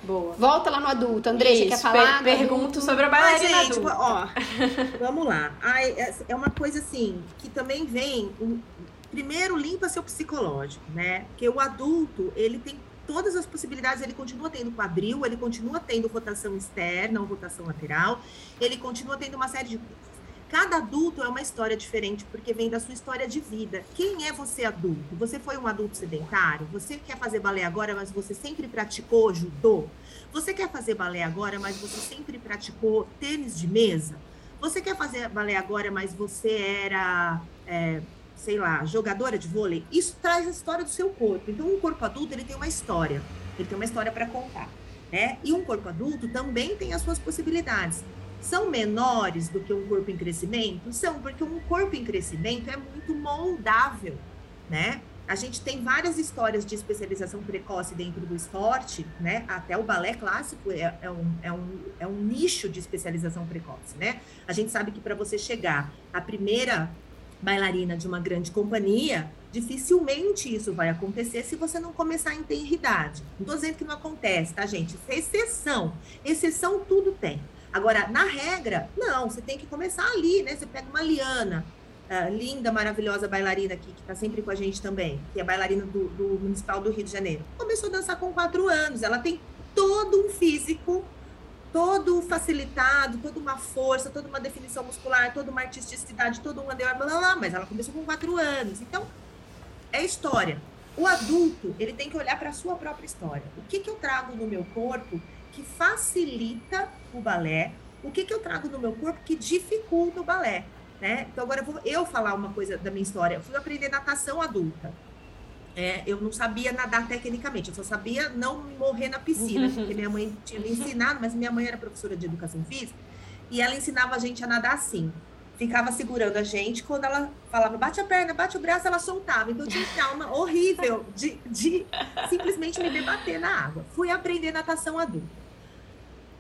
Boa. Volta lá no adulto. André, você quer falar? Per pergunto sobre a bailarina ah, gente, adulta. Ó, vamos lá. Ai, é, uma coisa assim, que também vem... Primeiro, limpa seu psicológico, né? Porque o adulto, ele tem todas as possibilidades, ele continua tendo quadril, ele continua tendo rotação externa ou rotação lateral, ele continua tendo uma série de coisas. Cada adulto é uma história diferente porque vem da sua história de vida. Quem é você adulto? Você foi um adulto sedentário? Você quer fazer balé agora, mas você sempre praticou judô? Você quer fazer balé agora, mas você sempre praticou tênis de mesa? Você quer fazer balé agora, mas você era, é, sei lá, jogadora de vôlei? Isso traz a história do seu corpo. Então, um corpo adulto ele tem uma história, ele tem uma história para contar. Né? E um corpo adulto também tem as suas possibilidades são menores do que um corpo em crescimento? São, porque um corpo em crescimento é muito moldável, né? A gente tem várias histórias de especialização precoce dentro do esporte, né? Até o balé clássico é, é, um, é, um, é um nicho de especialização precoce, né? A gente sabe que para você chegar à primeira bailarina de uma grande companhia, dificilmente isso vai acontecer se você não começar em tenridade. Não estou dizendo que não acontece, tá, gente? Isso é exceção. Exceção tudo tem. Agora, na regra, não, você tem que começar ali, né? Você pega uma Liana, uh, linda, maravilhosa bailarina aqui, que está sempre com a gente também, que é bailarina do, do, Municipal do Rio de Janeiro. Começou a dançar com quatro anos, ela tem todo um físico, todo facilitado, toda uma força, toda uma definição muscular, toda uma artisticidade, todo um blá, blá, blá, mas ela começou com quatro anos. Então, é história. O adulto, ele tem que olhar para a sua própria história. O que, que eu trago no meu corpo que facilita o balé, o que, que eu trago no meu corpo que dificulta o balé. Né? Então, agora eu vou eu falar uma coisa da minha história. Eu fui aprender natação adulta. É, eu não sabia nadar tecnicamente, eu só sabia não morrer na piscina, porque minha mãe tinha me ensinado, mas minha mãe era professora de educação física e ela ensinava a gente a nadar assim. Ficava segurando a gente, quando ela falava bate a perna, bate o braço, ela soltava. Então eu tinha um trauma horrível de, de simplesmente me debater na água. Fui aprender natação adulta.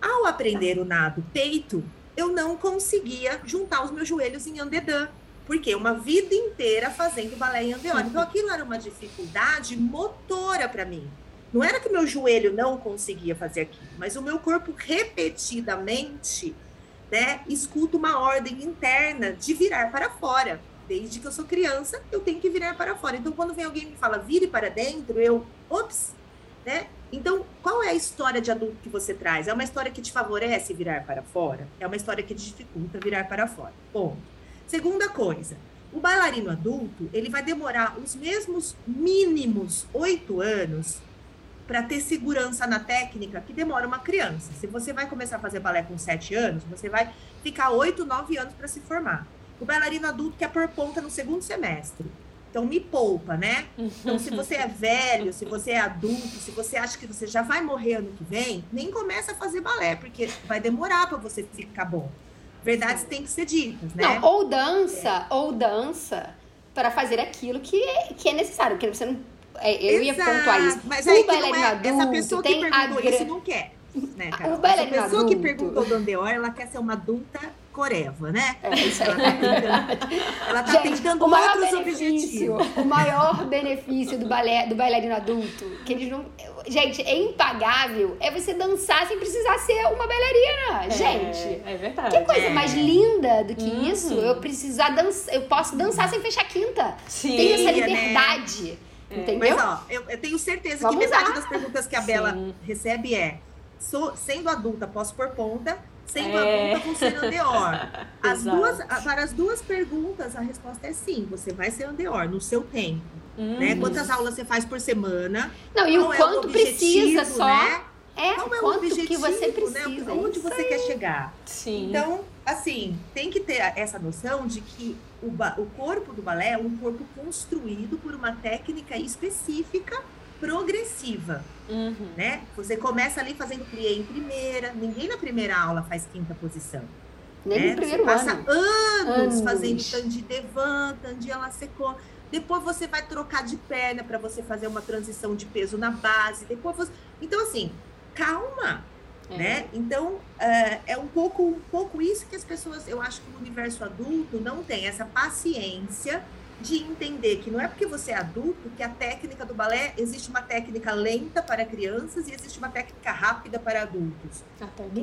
Ao aprender o nado peito, eu não conseguia juntar os meus joelhos em andedã. Porque uma vida inteira fazendo balé em andeor. Então aquilo era uma dificuldade motora para mim. Não era que meu joelho não conseguia fazer aquilo, mas o meu corpo repetidamente, né, escuta uma ordem interna de virar para fora. Desde que eu sou criança, eu tenho que virar para fora. Então quando vem alguém me fala vire para dentro, eu, ops, né? Então, qual é a história de adulto que você traz? É uma história que te favorece virar para fora? É uma história que te dificulta virar para fora. Ponto. Segunda coisa, o bailarino adulto, ele vai demorar os mesmos mínimos oito anos para ter segurança na técnica que demora uma criança. Se você vai começar a fazer balé com sete anos, você vai ficar oito, nove anos para se formar. O bailarino adulto quer pôr ponta no segundo semestre. Então me poupa, né? Então, se você é velho, se você é adulto, se você acha que você já vai morrer ano que vem, nem começa a fazer balé, porque vai demorar para você ficar bom. Verdades têm que ser ditas, né? Não, ou dança, é. ou dança para fazer aquilo que é, que é necessário, porque você não é, eu Exato. ia pontuar isso. Mas o bailarino é, adulto essa pessoa tem que perguntou a... isso não quer. Né, O bailarino essa pessoa adulto... que perguntou do Andeor, ela quer ser uma adulta coreva, né? É, isso. Ela tá tentando, ela tá Gente, tentando o maior outros benefício, objetivos. O maior benefício do, balé, do bailarino adulto, que eles não... Gente, é impagável, é você dançar sem precisar ser uma bailarina. É, Gente, é verdade. Que coisa é. mais linda do que uhum. isso? Eu precisar dançar, eu posso dançar sem fechar quinta. Sim, Tem essa né? liberdade. Né? Entendeu? Mas, ó, eu, eu tenho certeza Vamos que metade das perguntas que a Bela Sim. recebe é: sou, sendo adulta, posso pôr ponta? Sendo é. adulta, vou ser andeor. As duas, para as duas perguntas, a resposta é sim. Você vai ser andeor no seu tempo. Hum. Né? Uhum. Quantas aulas você faz por semana? Não, e o é quanto o precisa só. Né? É, Qual é o objetivo, que você né? precisa. Né? Onde você quer chegar? Sim. Então, assim, tem que ter essa noção de que o, o corpo do balé é um corpo construído por uma técnica específica progressiva, uhum. né? Você começa ali fazendo plié em primeira, ninguém na primeira aula faz quinta posição. Nem né? no primeiro você passa ano. anos, anos. fazendo tandi devant, tandi ela secou. Depois você vai trocar de perna para você fazer uma transição de peso na base. Depois você... Então, assim, calma. É. Né? Então, uh, é um pouco, um pouco isso que as pessoas, eu acho que o universo adulto não tem essa paciência de entender que não é porque você é adulto que a técnica do balé existe uma técnica lenta para crianças e existe uma técnica rápida para adultos.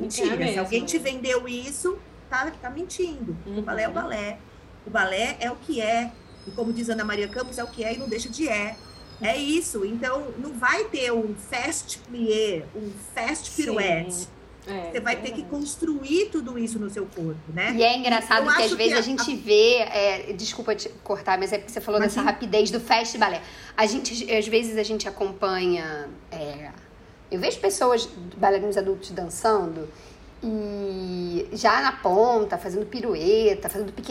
Mentira. É se alguém te vendeu isso, tá, tá mentindo. Uhum. O balé é o balé. O balé é o que é. E como diz Ana Maria Campos, é o que é e não deixa de é. É isso. Então, não vai ter um fast plié, um fast pirouette. É, você vai é ter que construir tudo isso no seu corpo, né? E é engraçado que às vezes a, a gente vê. É, desculpa te cortar, mas é porque você falou mas dessa sim. rapidez do fast balé. A gente, às vezes, a gente acompanha. É, eu vejo pessoas, bailarinos adultos, dançando e já na ponta, fazendo pirueta, fazendo que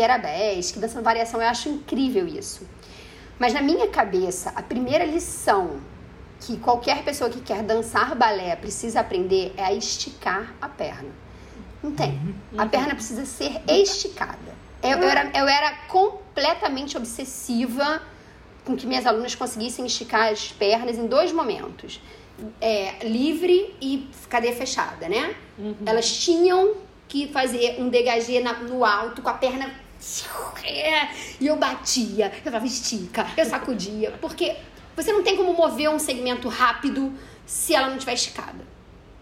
dançando variação. Eu acho incrível isso. Mas na minha cabeça, a primeira lição que qualquer pessoa que quer dançar balé precisa aprender é a esticar a perna. Não tem. A uhum. perna precisa ser esticada. Eu, eu, era, eu era completamente obsessiva com que minhas alunas conseguissem esticar as pernas em dois momentos. É, livre e cadeia fechada, né? Uhum. Elas tinham que fazer um degagê na, no alto com a perna e eu batia, eu falava estica, eu sacudia, porque você não tem como mover um segmento rápido se ela não estiver esticada,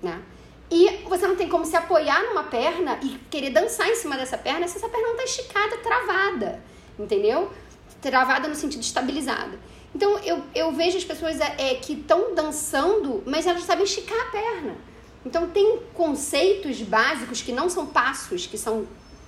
né? E você não tem como se apoiar numa perna e querer dançar em cima dessa perna se essa perna não está esticada, travada, entendeu? Travada no sentido estabilizada. Então eu, eu vejo as pessoas é, é que estão dançando, mas elas sabem esticar a perna. Então tem conceitos básicos que não são passos, que são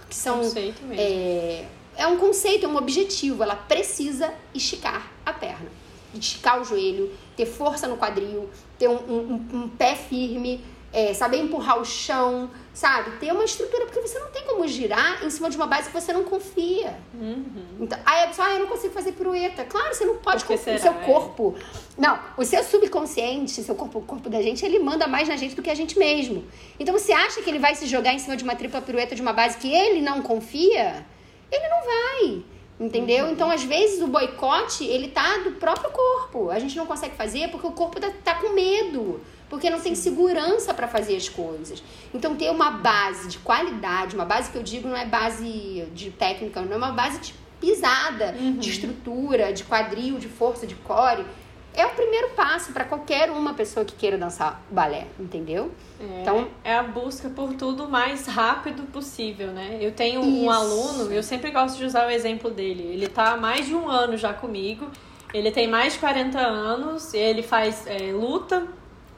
que são conceito mesmo. É, é um conceito, é um objetivo. Ela precisa esticar a perna, esticar o joelho, ter força no quadril, ter um, um, um pé firme, é, saber empurrar o chão, sabe? Ter uma estrutura, porque você não tem como girar em cima de uma base que você não confia. Uhum. Então, aí a pessoa, ah, eu não consigo fazer pirueta. Claro, você não pode confiar no seu é? corpo. Não, o seu subconsciente, seu corpo, o corpo da gente, ele manda mais na gente do que a gente mesmo. Então você acha que ele vai se jogar em cima de uma tripla pirueta de uma base que ele não confia? Ele não vai. Entendeu? Então, às vezes, o boicote, ele tá do próprio corpo. A gente não consegue fazer porque o corpo tá, tá com medo. Porque não tem segurança para fazer as coisas. Então, ter uma base de qualidade, uma base que eu digo não é base de técnica, não é uma base de pisada, uhum. de estrutura, de quadril, de força, de core é o primeiro passo para qualquer uma pessoa que queira dançar balé, entendeu? É, então é a busca por tudo mais rápido possível, né? Eu tenho um isso. aluno, eu sempre gosto de usar o exemplo dele. Ele tá há mais de um ano já comigo. Ele tem mais de 40 anos, ele faz é, luta,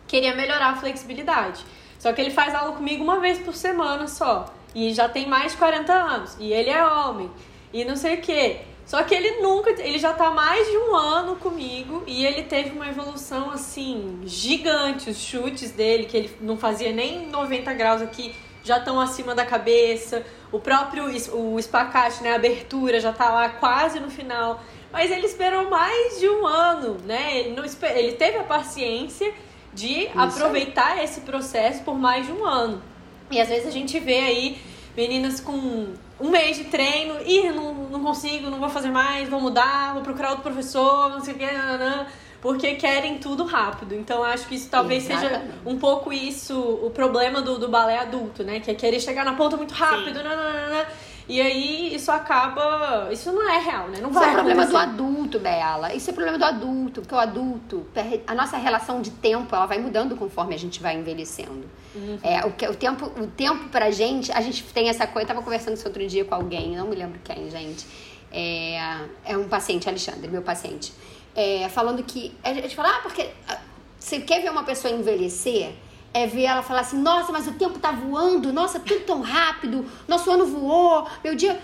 queria melhorar a flexibilidade. Só que ele faz aula comigo uma vez por semana só. E já tem mais de 40 anos. E ele é homem. E não sei o quê. Só que ele nunca, ele já tá mais de um ano comigo e ele teve uma evolução assim gigante. Os chutes dele, que ele não fazia nem 90 graus aqui, já estão acima da cabeça. O próprio o espacate, né, a abertura já tá lá quase no final. Mas ele esperou mais de um ano, né? Ele, não, ele teve a paciência de Isso. aproveitar esse processo por mais de um ano. E às vezes a gente vê aí meninas com um mês de treino, e não, não consigo, não vou fazer mais, vou mudar, vou procurar outro professor, não sei o que, nanã, porque querem tudo rápido. Então acho que isso talvez Exatamente. seja um pouco isso, o problema do, do balé adulto, né? Que é querer chegar na ponta muito rápido, nanã, e aí isso acaba. Isso não é real, né? Não vai Isso é problema do adulto, Bela. Isso é problema do adulto, porque o adulto, a nossa relação de tempo, ela vai mudando conforme a gente vai envelhecendo. Uhum. É, o, que, o tempo, o tempo pra gente, a gente tem essa coisa. Eu tava conversando isso outro dia com alguém, não me lembro quem, gente. É, é um paciente, Alexandre, meu paciente. É, falando que. A gente fala, ah, porque ah, você quer ver uma pessoa envelhecer? É ver ela falar assim: nossa, mas o tempo tá voando, nossa, tudo tão rápido, nosso ano voou, meu dia.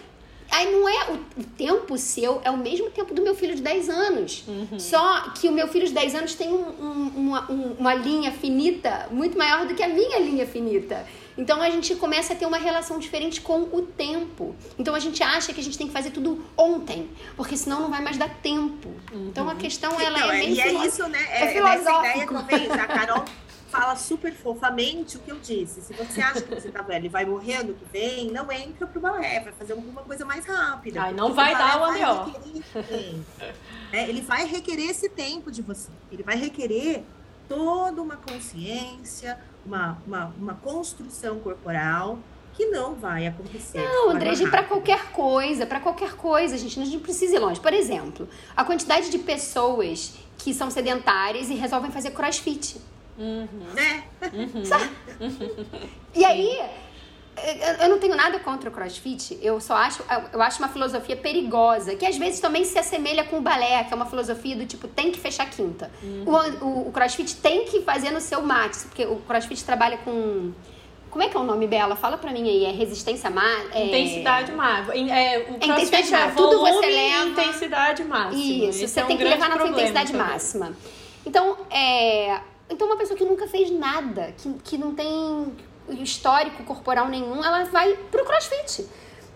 Aí não é. O, tempo seu é o mesmo tempo do meu filho de 10 anos. Uhum. Só que o meu filho de 10 anos tem um, um, uma, um, uma linha finita muito maior do que a minha linha finita. Então a gente começa a ter uma relação diferente com o tempo. Então a gente acha que a gente tem que fazer tudo ontem, porque senão não vai mais dar tempo. Uhum. Então a questão ela então, é bem E é isso, né? É, é filosófico. Essa ideia talvez a Carol fala super fofamente o que eu disse. Se você acha que você tá velho e vai morrer ano que vem, não entra pro balé, vai fazer alguma coisa mais rápida. Ai, não vai dar o anel. É, ele vai requerer esse tempo de você. Ele vai requerer toda uma consciência, uma, uma, uma construção corporal que não vai acontecer. Não, André, para qualquer coisa, para qualquer coisa, a gente não precisa ir longe. Por exemplo, a quantidade de pessoas que são sedentárias e resolvem fazer crossfit. Uhum. Né? Uhum. E aí, eu não tenho nada contra o crossfit, eu só acho, eu acho uma filosofia perigosa, que às vezes também se assemelha com o balé, que é uma filosofia do tipo, tem que fechar quinta. Uhum. O, o, o, crossfit tem que fazer no seu max, porque o crossfit trabalha com. Como é que é o nome, Bela? Fala pra mim aí. É resistência máxima? É... Intensidade máxima. É, o crossfit é Tudo você leva... intensidade máxima. Isso, Esse você é tem um que levar na sua intensidade também. máxima. Então, é então, uma pessoa que nunca fez nada, que, que não tem histórico corporal nenhum, ela vai pro crossfit.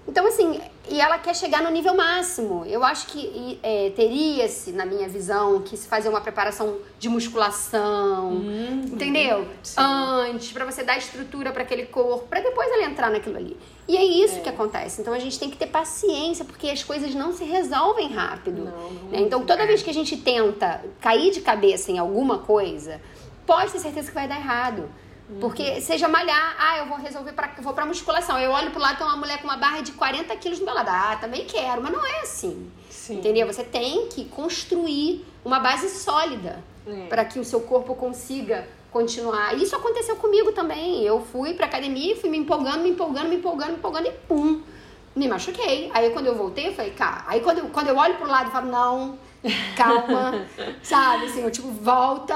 Então, assim, e ela quer chegar no nível máximo. Eu acho que é, teria-se, na minha visão, que se fazer uma preparação de musculação, uhum, entendeu? Sim. Antes, para você dar estrutura para aquele corpo, para depois ela entrar naquilo ali. E é isso é. que acontece. Então a gente tem que ter paciência, porque as coisas não se resolvem rápido. Não, não né? Então toda é. vez que a gente tenta cair de cabeça em alguma coisa, pode ter certeza que vai dar errado. Porque uhum. seja malhar, ah, eu vou resolver, pra, vou pra musculação. Eu olho pro lado, tem uma mulher com uma barra de 40 quilos do meu lado. Ah, também quero, mas não é assim. Sim. Entendeu? Você tem que construir uma base sólida é. para que o seu corpo consiga continuar. Isso aconteceu comigo também. Eu fui pra academia, fui me empolgando, me empolgando, me empolgando, me empolgando e pum, me machuquei. Aí quando eu voltei, eu falei, cara, aí quando eu, quando eu olho pro lado e falo, não calma, sabe? Assim, eu tipo, volta.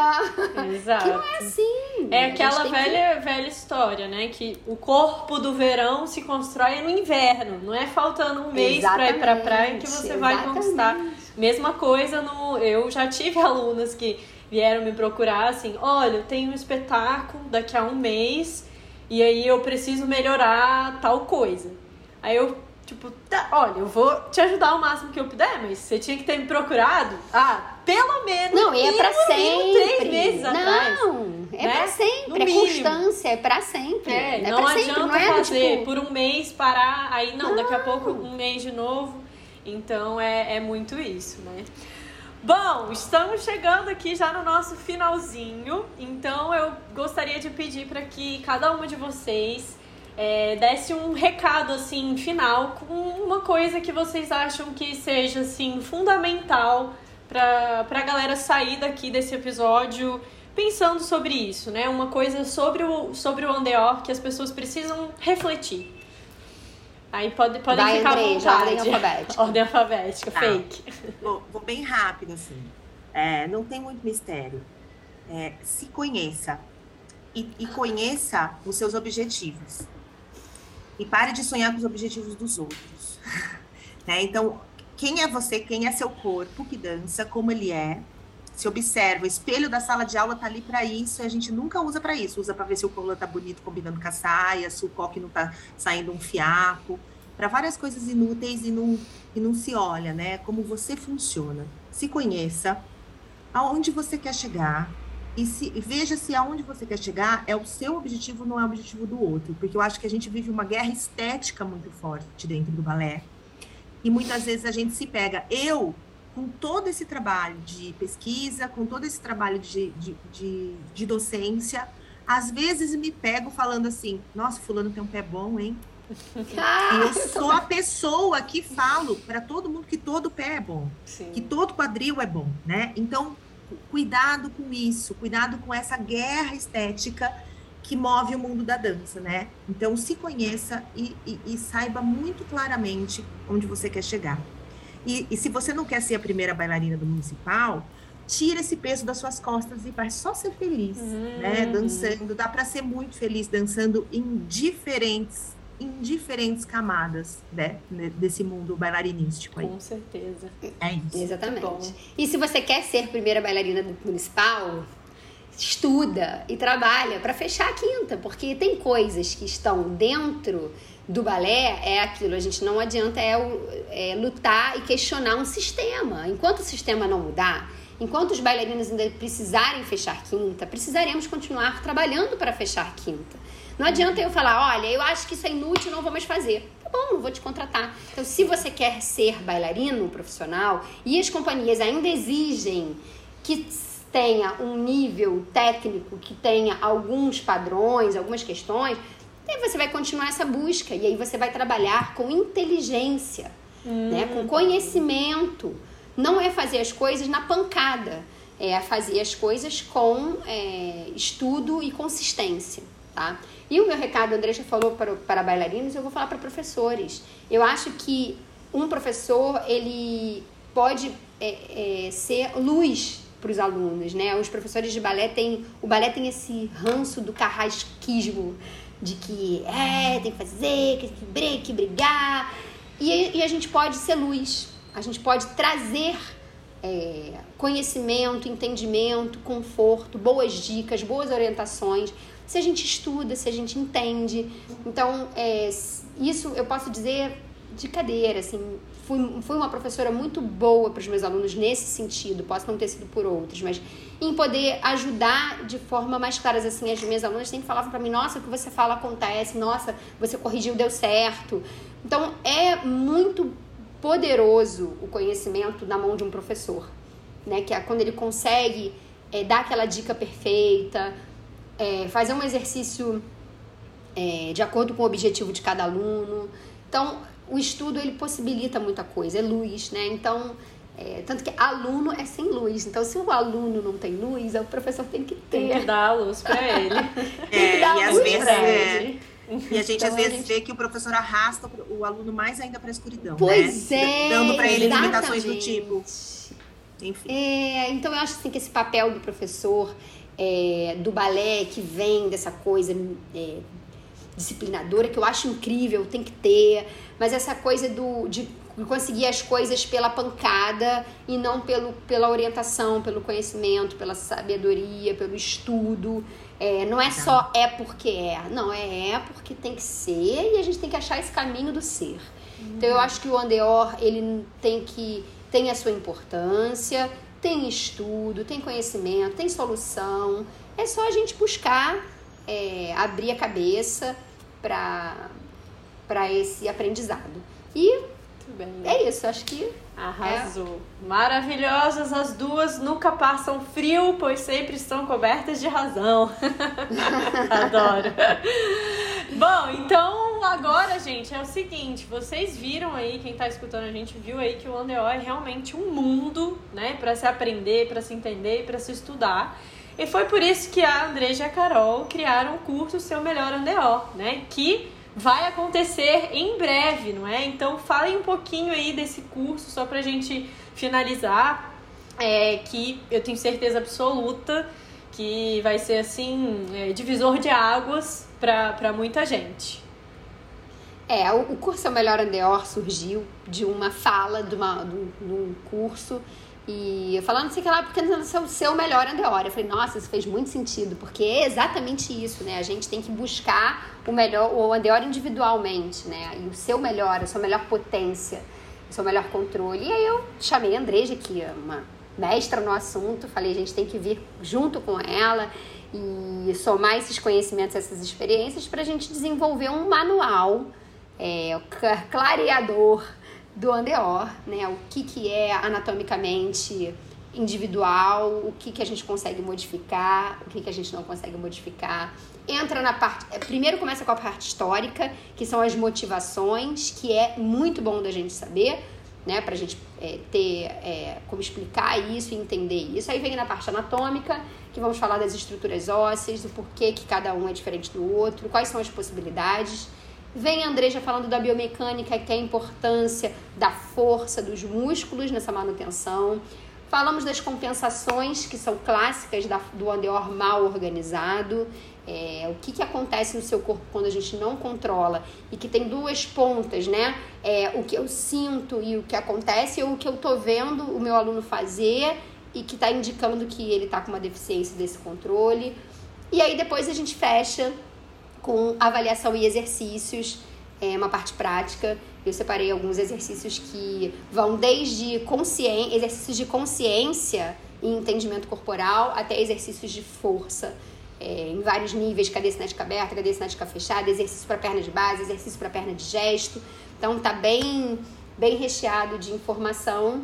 Exato. Que não é assim. É aquela velha, que... velha história, né? Que o corpo do verão se constrói no inverno. Não é faltando um mês para ir pra praia que você vai Exatamente. conquistar. Mesma coisa no. Eu já tive alunas que vieram me procurar assim: olha, eu tenho um espetáculo daqui a um mês e aí eu preciso melhorar tal coisa. Aí eu Tipo, tá, olha, eu vou te ajudar o máximo que eu puder, mas você tinha que ter me procurado. Ah, pelo menos. Não, é pra sempre. Três meses não, atrás. Não, é né? pra sempre. é constância, é pra sempre. É, é não adianta sempre, não é fazer tipo... por um mês, parar, aí não, não, daqui a pouco um mês de novo. Então é, é muito isso, né? Bom, estamos chegando aqui já no nosso finalzinho, então eu gostaria de pedir para que cada uma de vocês é, desse um recado assim final com uma coisa que vocês acham que seja assim fundamental para a galera sair daqui desse episódio pensando sobre isso, né? Uma coisa sobre o, sobre o Andeor que as pessoas precisam refletir. Aí pode, podem Vai, ficar Andrei, à vontade. ordem alfabética. Ordem alfabética, Tá. fake. Vou, vou bem rápido, assim. É, não tem muito mistério. É, se conheça. E, e conheça os seus objetivos. E pare de sonhar com os objetivos dos outros. Né? Então, quem é você? Quem é seu corpo que dança? Como ele é? Se observa. O espelho da sala de aula tá ali para isso. E a gente nunca usa para isso. Usa para ver se o colã tá bonito combinando com a saia, se o coque não tá saindo um fiapo. Para várias coisas inúteis e não, e não se olha, né? Como você funciona. Se conheça, aonde você quer chegar e se veja se aonde você quer chegar é o seu objetivo, não é o objetivo do outro, porque eu acho que a gente vive uma guerra estética muito forte dentro do balé. E muitas vezes a gente se pega. Eu, com todo esse trabalho de pesquisa, com todo esse trabalho de, de, de, de docência, às vezes me pego falando assim: nossa, Fulano tem um pé bom, hein? E eu sou a pessoa que falo para todo mundo que todo pé é bom Sim. que todo quadril é bom, né? Então, cuidado com isso, cuidado com essa guerra estética que move o mundo da dança, né? Então, se conheça e, e- e saiba muito claramente onde você quer chegar. E, e se você não quer ser a primeira bailarina do municipal, tira esse peso das suas costas e vai só ser feliz, né? Uhum. Dançando, dá para ser muito feliz dançando em diferentes, em diferentes camadas, né? Desse mundo bailarinístico aí. Com certeza. É isso. Exatamente. bom. E se você quer ser primeira bailarina do municipal, estuda e trabalha para fechar a quinta, porque tem coisas que estão dentro do balé, é aquilo, a gente não adianta é, é lutar e questionar um sistema. Enquanto o sistema não mudar, enquanto os bailarinos ainda precisarem fechar quinta, precisaremos continuar trabalhando para fechar quinta. Não adianta eu falar, olha, eu acho que isso é inútil, não vou mais fazer. Tá bom, não vou te contratar. Então, se você quer ser bailarino profissional e as companhias ainda exigem que tenha um nível técnico, que tenha alguns padrões, algumas questões, você vai continuar essa busca e aí você vai trabalhar com inteligência, né? com conhecimento. Não é fazer as coisas na pancada, é fazer as coisas com é, estudo e consistência, tá? E o meu recado, a falou para, para bailarinos, eu vou falar para professores. Eu acho que um professor, ele pode é, é, ser luz para os alunos, né? Os professores de balé têm, o balé tem esse ranço do carrasquismo, de que é, tem que fazer, que tem que brigar, e, e a gente pode ser luz, a gente pode trazer é, conhecimento, entendimento, conforto, boas dicas, boas orientações. Se a gente estuda, se a gente entende. Então, é, isso eu posso dizer de cadeira, assim. Fui, fui uma professora muito boa para os meus alunos nesse sentido, posso não ter sido por outros, mas em poder ajudar de forma mais clara. Assim, as minhas alunas sempre falavam para mim: nossa, o que você fala acontece, nossa, você corrigiu, deu certo. Então, é muito poderoso o conhecimento na mão de um professor, né? Que é quando ele consegue é, dar aquela dica perfeita, é, fazer um exercício é, de acordo com o objetivo de cada aluno. Então, o estudo ele possibilita muita coisa, é luz, né? Então, é, tanto que aluno é sem luz. Então, se o aluno não tem luz, o professor tem que Tem que ter. dar a luz pra ele. É, que dar e às luz vezes, pra é, ele. e a gente Então, às a vezes gente- vê que o professor arrasta o aluno mais ainda para a escuridão, Pois né? é, Dando para ele limitações do tipo, enfim. É, então eu acho assim que esse papel do professor é, do balé que vem dessa coisa é, disciplinadora que eu acho incrível, tem que ter, mas essa coisa do de conseguir as coisas pela pancada e não pelo, pela orientação, pelo conhecimento, pela sabedoria, pelo estudo. É, não é só é porque é, não, é é porque tem que ser e a gente tem que achar esse caminho do ser. Então eu acho que o Andeor ele tem que tem a sua importância, tem estudo, tem conhecimento, tem solução. É só a gente buscar é, abrir a cabeça para esse aprendizado. E. É isso, acho que. Arrasou. É. Maravilhosas as duas, nunca passam frio, pois sempre estão cobertas de razão. Adoro. Bom, então agora, gente, é o seguinte: vocês viram aí, quem tá escutando a gente viu aí que o Andeó é realmente um mundo, né, para se aprender, para se entender para se estudar. E foi por isso que a Andreja e a Carol criaram o curso Seu Melhor Andeó, né, que vai acontecer em breve, não é? Então falem um pouquinho aí desse curso, só pra gente finalizar, é, que eu tenho certeza absoluta que vai ser assim, é, divisor de águas para muita gente. É, o curso É o Melhor Andeor surgiu de uma fala de, uma, de, um, de um curso e falando assim que lá, porque não é o seu melhor Andeor. Eu falei, nossa, isso fez muito sentido, porque é exatamente isso, né? A gente tem que buscar o melhor, o Andeor individualmente, né? E o seu melhor, a sua melhor potência, o seu melhor controle. E aí eu chamei a Andreja, que é uma mestra no assunto, falei, a gente tem que vir junto com ela e somar esses conhecimentos, essas experiências, para a gente desenvolver um manual é, clareador do Andeor, né? O que, que é anatomicamente individual, o que, que a gente consegue modificar, o que, que a gente não consegue modificar. Entra na parte. É, primeiro começa com a parte histórica, que são as motivações, que é muito bom da gente saber, né? Pra gente é, ter é, como explicar isso e entender isso. Aí vem na parte anatômica, que vamos falar das estruturas ósseas, do porquê que cada um é diferente do outro, quais são as possibilidades. Vem a Andreja falando da biomecânica, que é a importância da força dos músculos nessa manutenção. Falamos das compensações, que são clássicas da, do andeor mal organizado. É, o que, que acontece no seu corpo quando a gente não controla e que tem duas pontas, né? É, o que eu sinto e o que acontece ou o que eu tô vendo o meu aluno fazer e que está indicando que ele está com uma deficiência desse controle. E aí depois a gente fecha com avaliação e exercícios, é uma parte prática. Eu separei alguns exercícios que vão desde exercícios de consciência e entendimento corporal até exercícios de força. É, em vários níveis, cadê cinética aberta, cadê cinética fechada, exercício para perna de base, exercício para perna de gesto. Então tá bem, bem recheado de informação.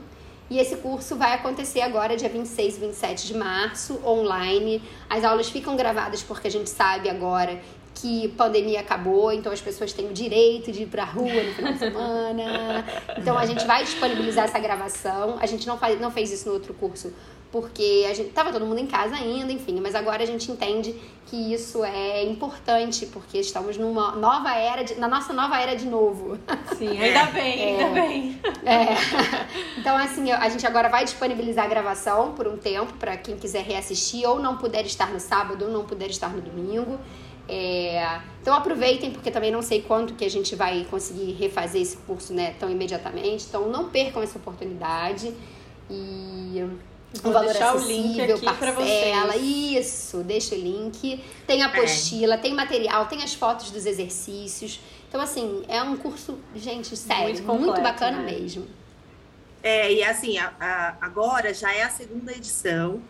E esse curso vai acontecer agora, dia 26 e 27 de março, online. As aulas ficam gravadas porque a gente sabe agora que pandemia acabou, então as pessoas têm o direito de ir pra rua no final de semana. Então a gente vai disponibilizar essa gravação. A gente não, faz, não fez isso no outro curso porque a gente tava todo mundo em casa ainda, enfim, mas agora a gente entende que isso é importante porque estamos numa nova era de, na nossa nova era de novo. Sim, ainda bem, é, ainda bem. É. Então assim, a gente agora vai disponibilizar a gravação por um tempo para quem quiser reassistir ou não puder estar no sábado ou não puder estar no domingo. É, então aproveitem, porque também não sei quanto que a gente vai conseguir refazer esse curso né, tão imediatamente. Então não percam essa oportunidade. E Vou um valor deixar o link aqui para vocês. Isso, deixa o link. Tem a apostila, é. tem material, tem as fotos dos exercícios. Então, assim, é um curso, gente, sério, muito, completo, muito bacana né? mesmo. É, e assim, a, a, agora já é a segunda edição.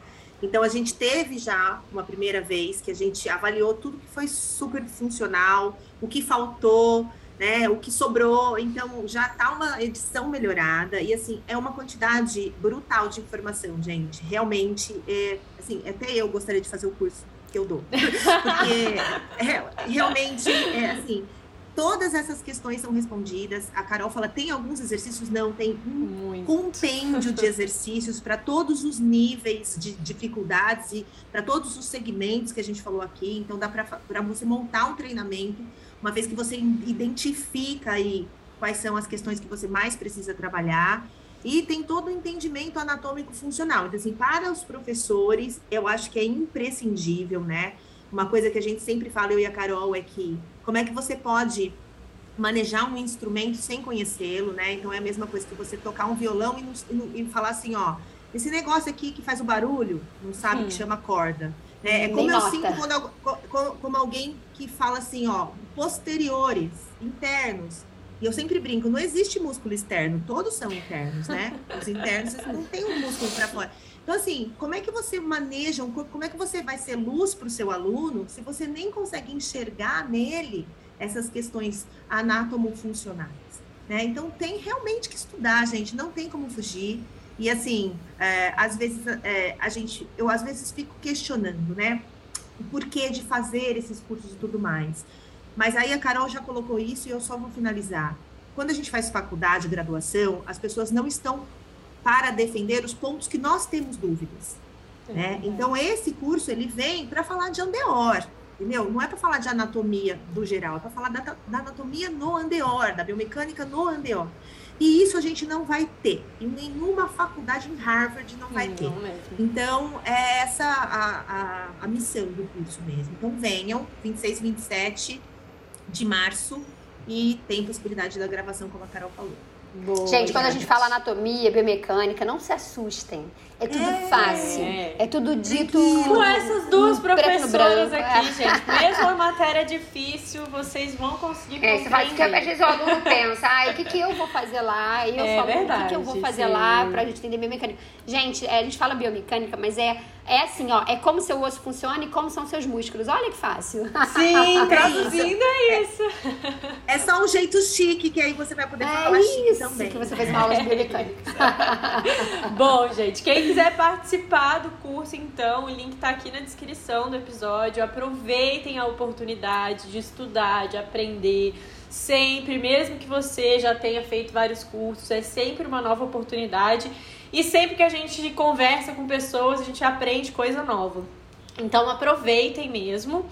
Então, a gente teve já uma primeira vez que a gente avaliou tudo que foi super funcional, o que faltou, né, o que sobrou. Então, já está uma edição melhorada. E, assim, é uma quantidade brutal de informação, gente. Realmente, é, assim, até eu gostaria de fazer o curso que eu dou. Porque, é, realmente, é assim todas essas questões são respondidas. A Carol fala: tem alguns exercícios? Não, tem um Muito. compêndio de exercícios para todos os níveis de dificuldades e para todos os segmentos que a gente falou aqui. Então, dá para você montar um treinamento, uma vez que você identifica aí quais são as questões que você mais precisa trabalhar. E tem todo o entendimento anatômico funcional. Então, assim, para os professores, eu acho que é imprescindível, né? Uma coisa que a gente sempre fala, eu e a Carol, é que como é que você pode manejar um instrumento sem conhecê-lo, né? Então é a mesma coisa que você tocar um violão e, e falar assim, ó, esse negócio aqui que faz o barulho, não sabe que chama corda. Né? É como eu sinto quando, como, alguém que fala assim, ó, posteriores, internos. E eu sempre brinco, não existe músculo externo, todos são internos, né? Os internos não tem um músculo para fora. Então, assim, como é que você maneja um corpo? Como é que você vai ser luz para o seu aluno se você nem consegue enxergar nele essas questões anatomo-funcionais? Né? Então tem realmente que estudar, gente, não tem como fugir. E assim, é, às vezes é, a gente, eu às vezes fico questionando, né? O porquê de fazer esses cursos e tudo mais. Mas aí a Carol já colocou isso e eu só vou finalizar. Quando a gente faz faculdade, graduação, as pessoas não estão para defender os pontos que nós temos dúvidas. É né? Então, esse curso ele vem para falar de andeor, entendeu? Não é para falar de anatomia do geral, é para falar da, da, anatomia no andeor, da biomecânica no andeor. E isso a gente não vai ter. Em nenhuma faculdade em Harvard não vai ter. Então, é essa a, a, a missão do curso mesmo. Então, venham, 26, 27 de março, e tem possibilidade da gravação, como a Carol falou. Boa, gente, quando a gente fala anatomia, biomecânica, não se assustem. É tudo é, fácil. É. tudo dito. Com essas duas professoras aqui, é. gente. Mesmo a matéria difícil, vocês vão conseguir é, você faz que Às vezes o aluno pensa, ai, o que, que eu vou fazer lá? E eu é falo, verdade, o que, que eu vou fazer sim. lá pra gente entender biomecânica? Gente, é, a gente fala biomecânica, mas é, é assim, ó, é como seu osso funciona e como são seus músculos. Olha que fácil. Sim, traduzindo é isso. É, só um jeito chique que aí você vai poder falar chique também. que você fez uma aula de biomecânica. Bom, gente, quem quiser participar do curso, então, o link está aqui na descrição do episódio. Aproveitem a oportunidade de estudar, de aprender. Sempre, mesmo que você já tenha feito vários cursos, é sempre uma nova oportunidade. E sempre que a gente conversa com pessoas, a gente aprende coisa nova. Então aproveitem mesmo.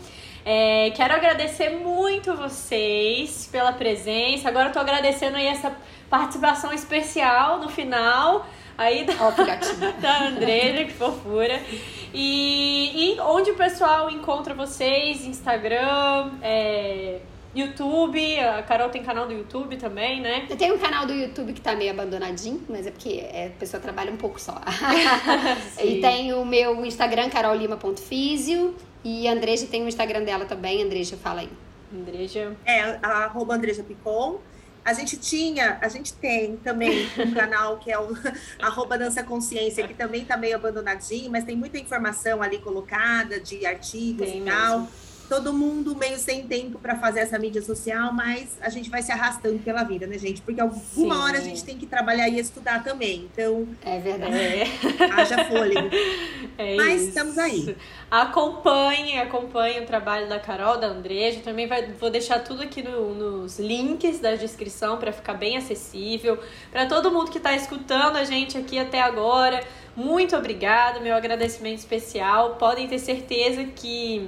É, quero agradecer muito vocês pela presença. Agora eu tô agradecendo aí essa participação especial no final. Aí da, oh, da Andrea, que fofura. E, e, onde o pessoal encontra vocês? Instagram, é, YouTube, a Carol tem canal do YouTube também, né? Eu tenho um canal do YouTube que tá meio abandonadinho, mas é porque é, a pessoa trabalha um pouco só. e tem o meu Instagram, carollima.fisio. E a Andreja tem o Instagram dela também. Andreja, fala aí. Andreja. É, arroba Andreja Picon. A gente tinha, a gente tem também um canal que é o arroba Dança Consciência, que também está meio abandonadinho, mas tem muita informação ali colocada de artigos tem e tal. Mesmo todo mundo meio sem tempo para fazer essa mídia social, mas a gente vai se arrastando pela vida, né, gente? Porque alguma Sim. hora a gente tem que trabalhar e estudar também. Então. É verdade. É. Haja fôlego. É mas isso. estamos aí. Acompanhe, acompanhe o trabalho da Carol, da Andreja. Também vai, vou deixar tudo aqui no, nos links da descrição para ficar bem acessível. Para todo mundo que está escutando a gente aqui até agora, muito obrigada, meu agradecimento especial. Podem ter certeza que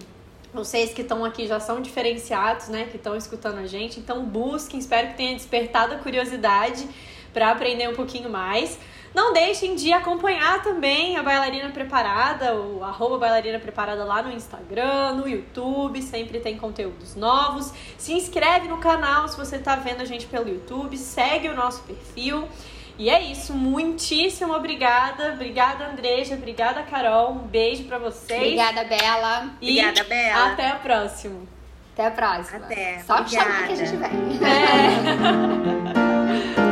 vocês que estão aqui já são diferenciados, né? Que estão escutando a gente. Então busquem, espero que tenha despertado a curiosidade para aprender um pouquinho mais. Não deixem de acompanhar também a Bailarina Preparada, o arroba Bailarina Preparada lá no Instagram, no YouTube, sempre tem conteúdos novos. Se inscreve no canal se você está vendo a gente pelo YouTube, segue o nosso perfil. E é isso, muitíssimo obrigada. Obrigada, Andreja. Obrigada, Carol. Um beijo para vocês. Obrigada, Bela. E obrigada, Bela. Até a próxima. Até a próxima. Até. Só obrigada. chamar que a gente vem. É.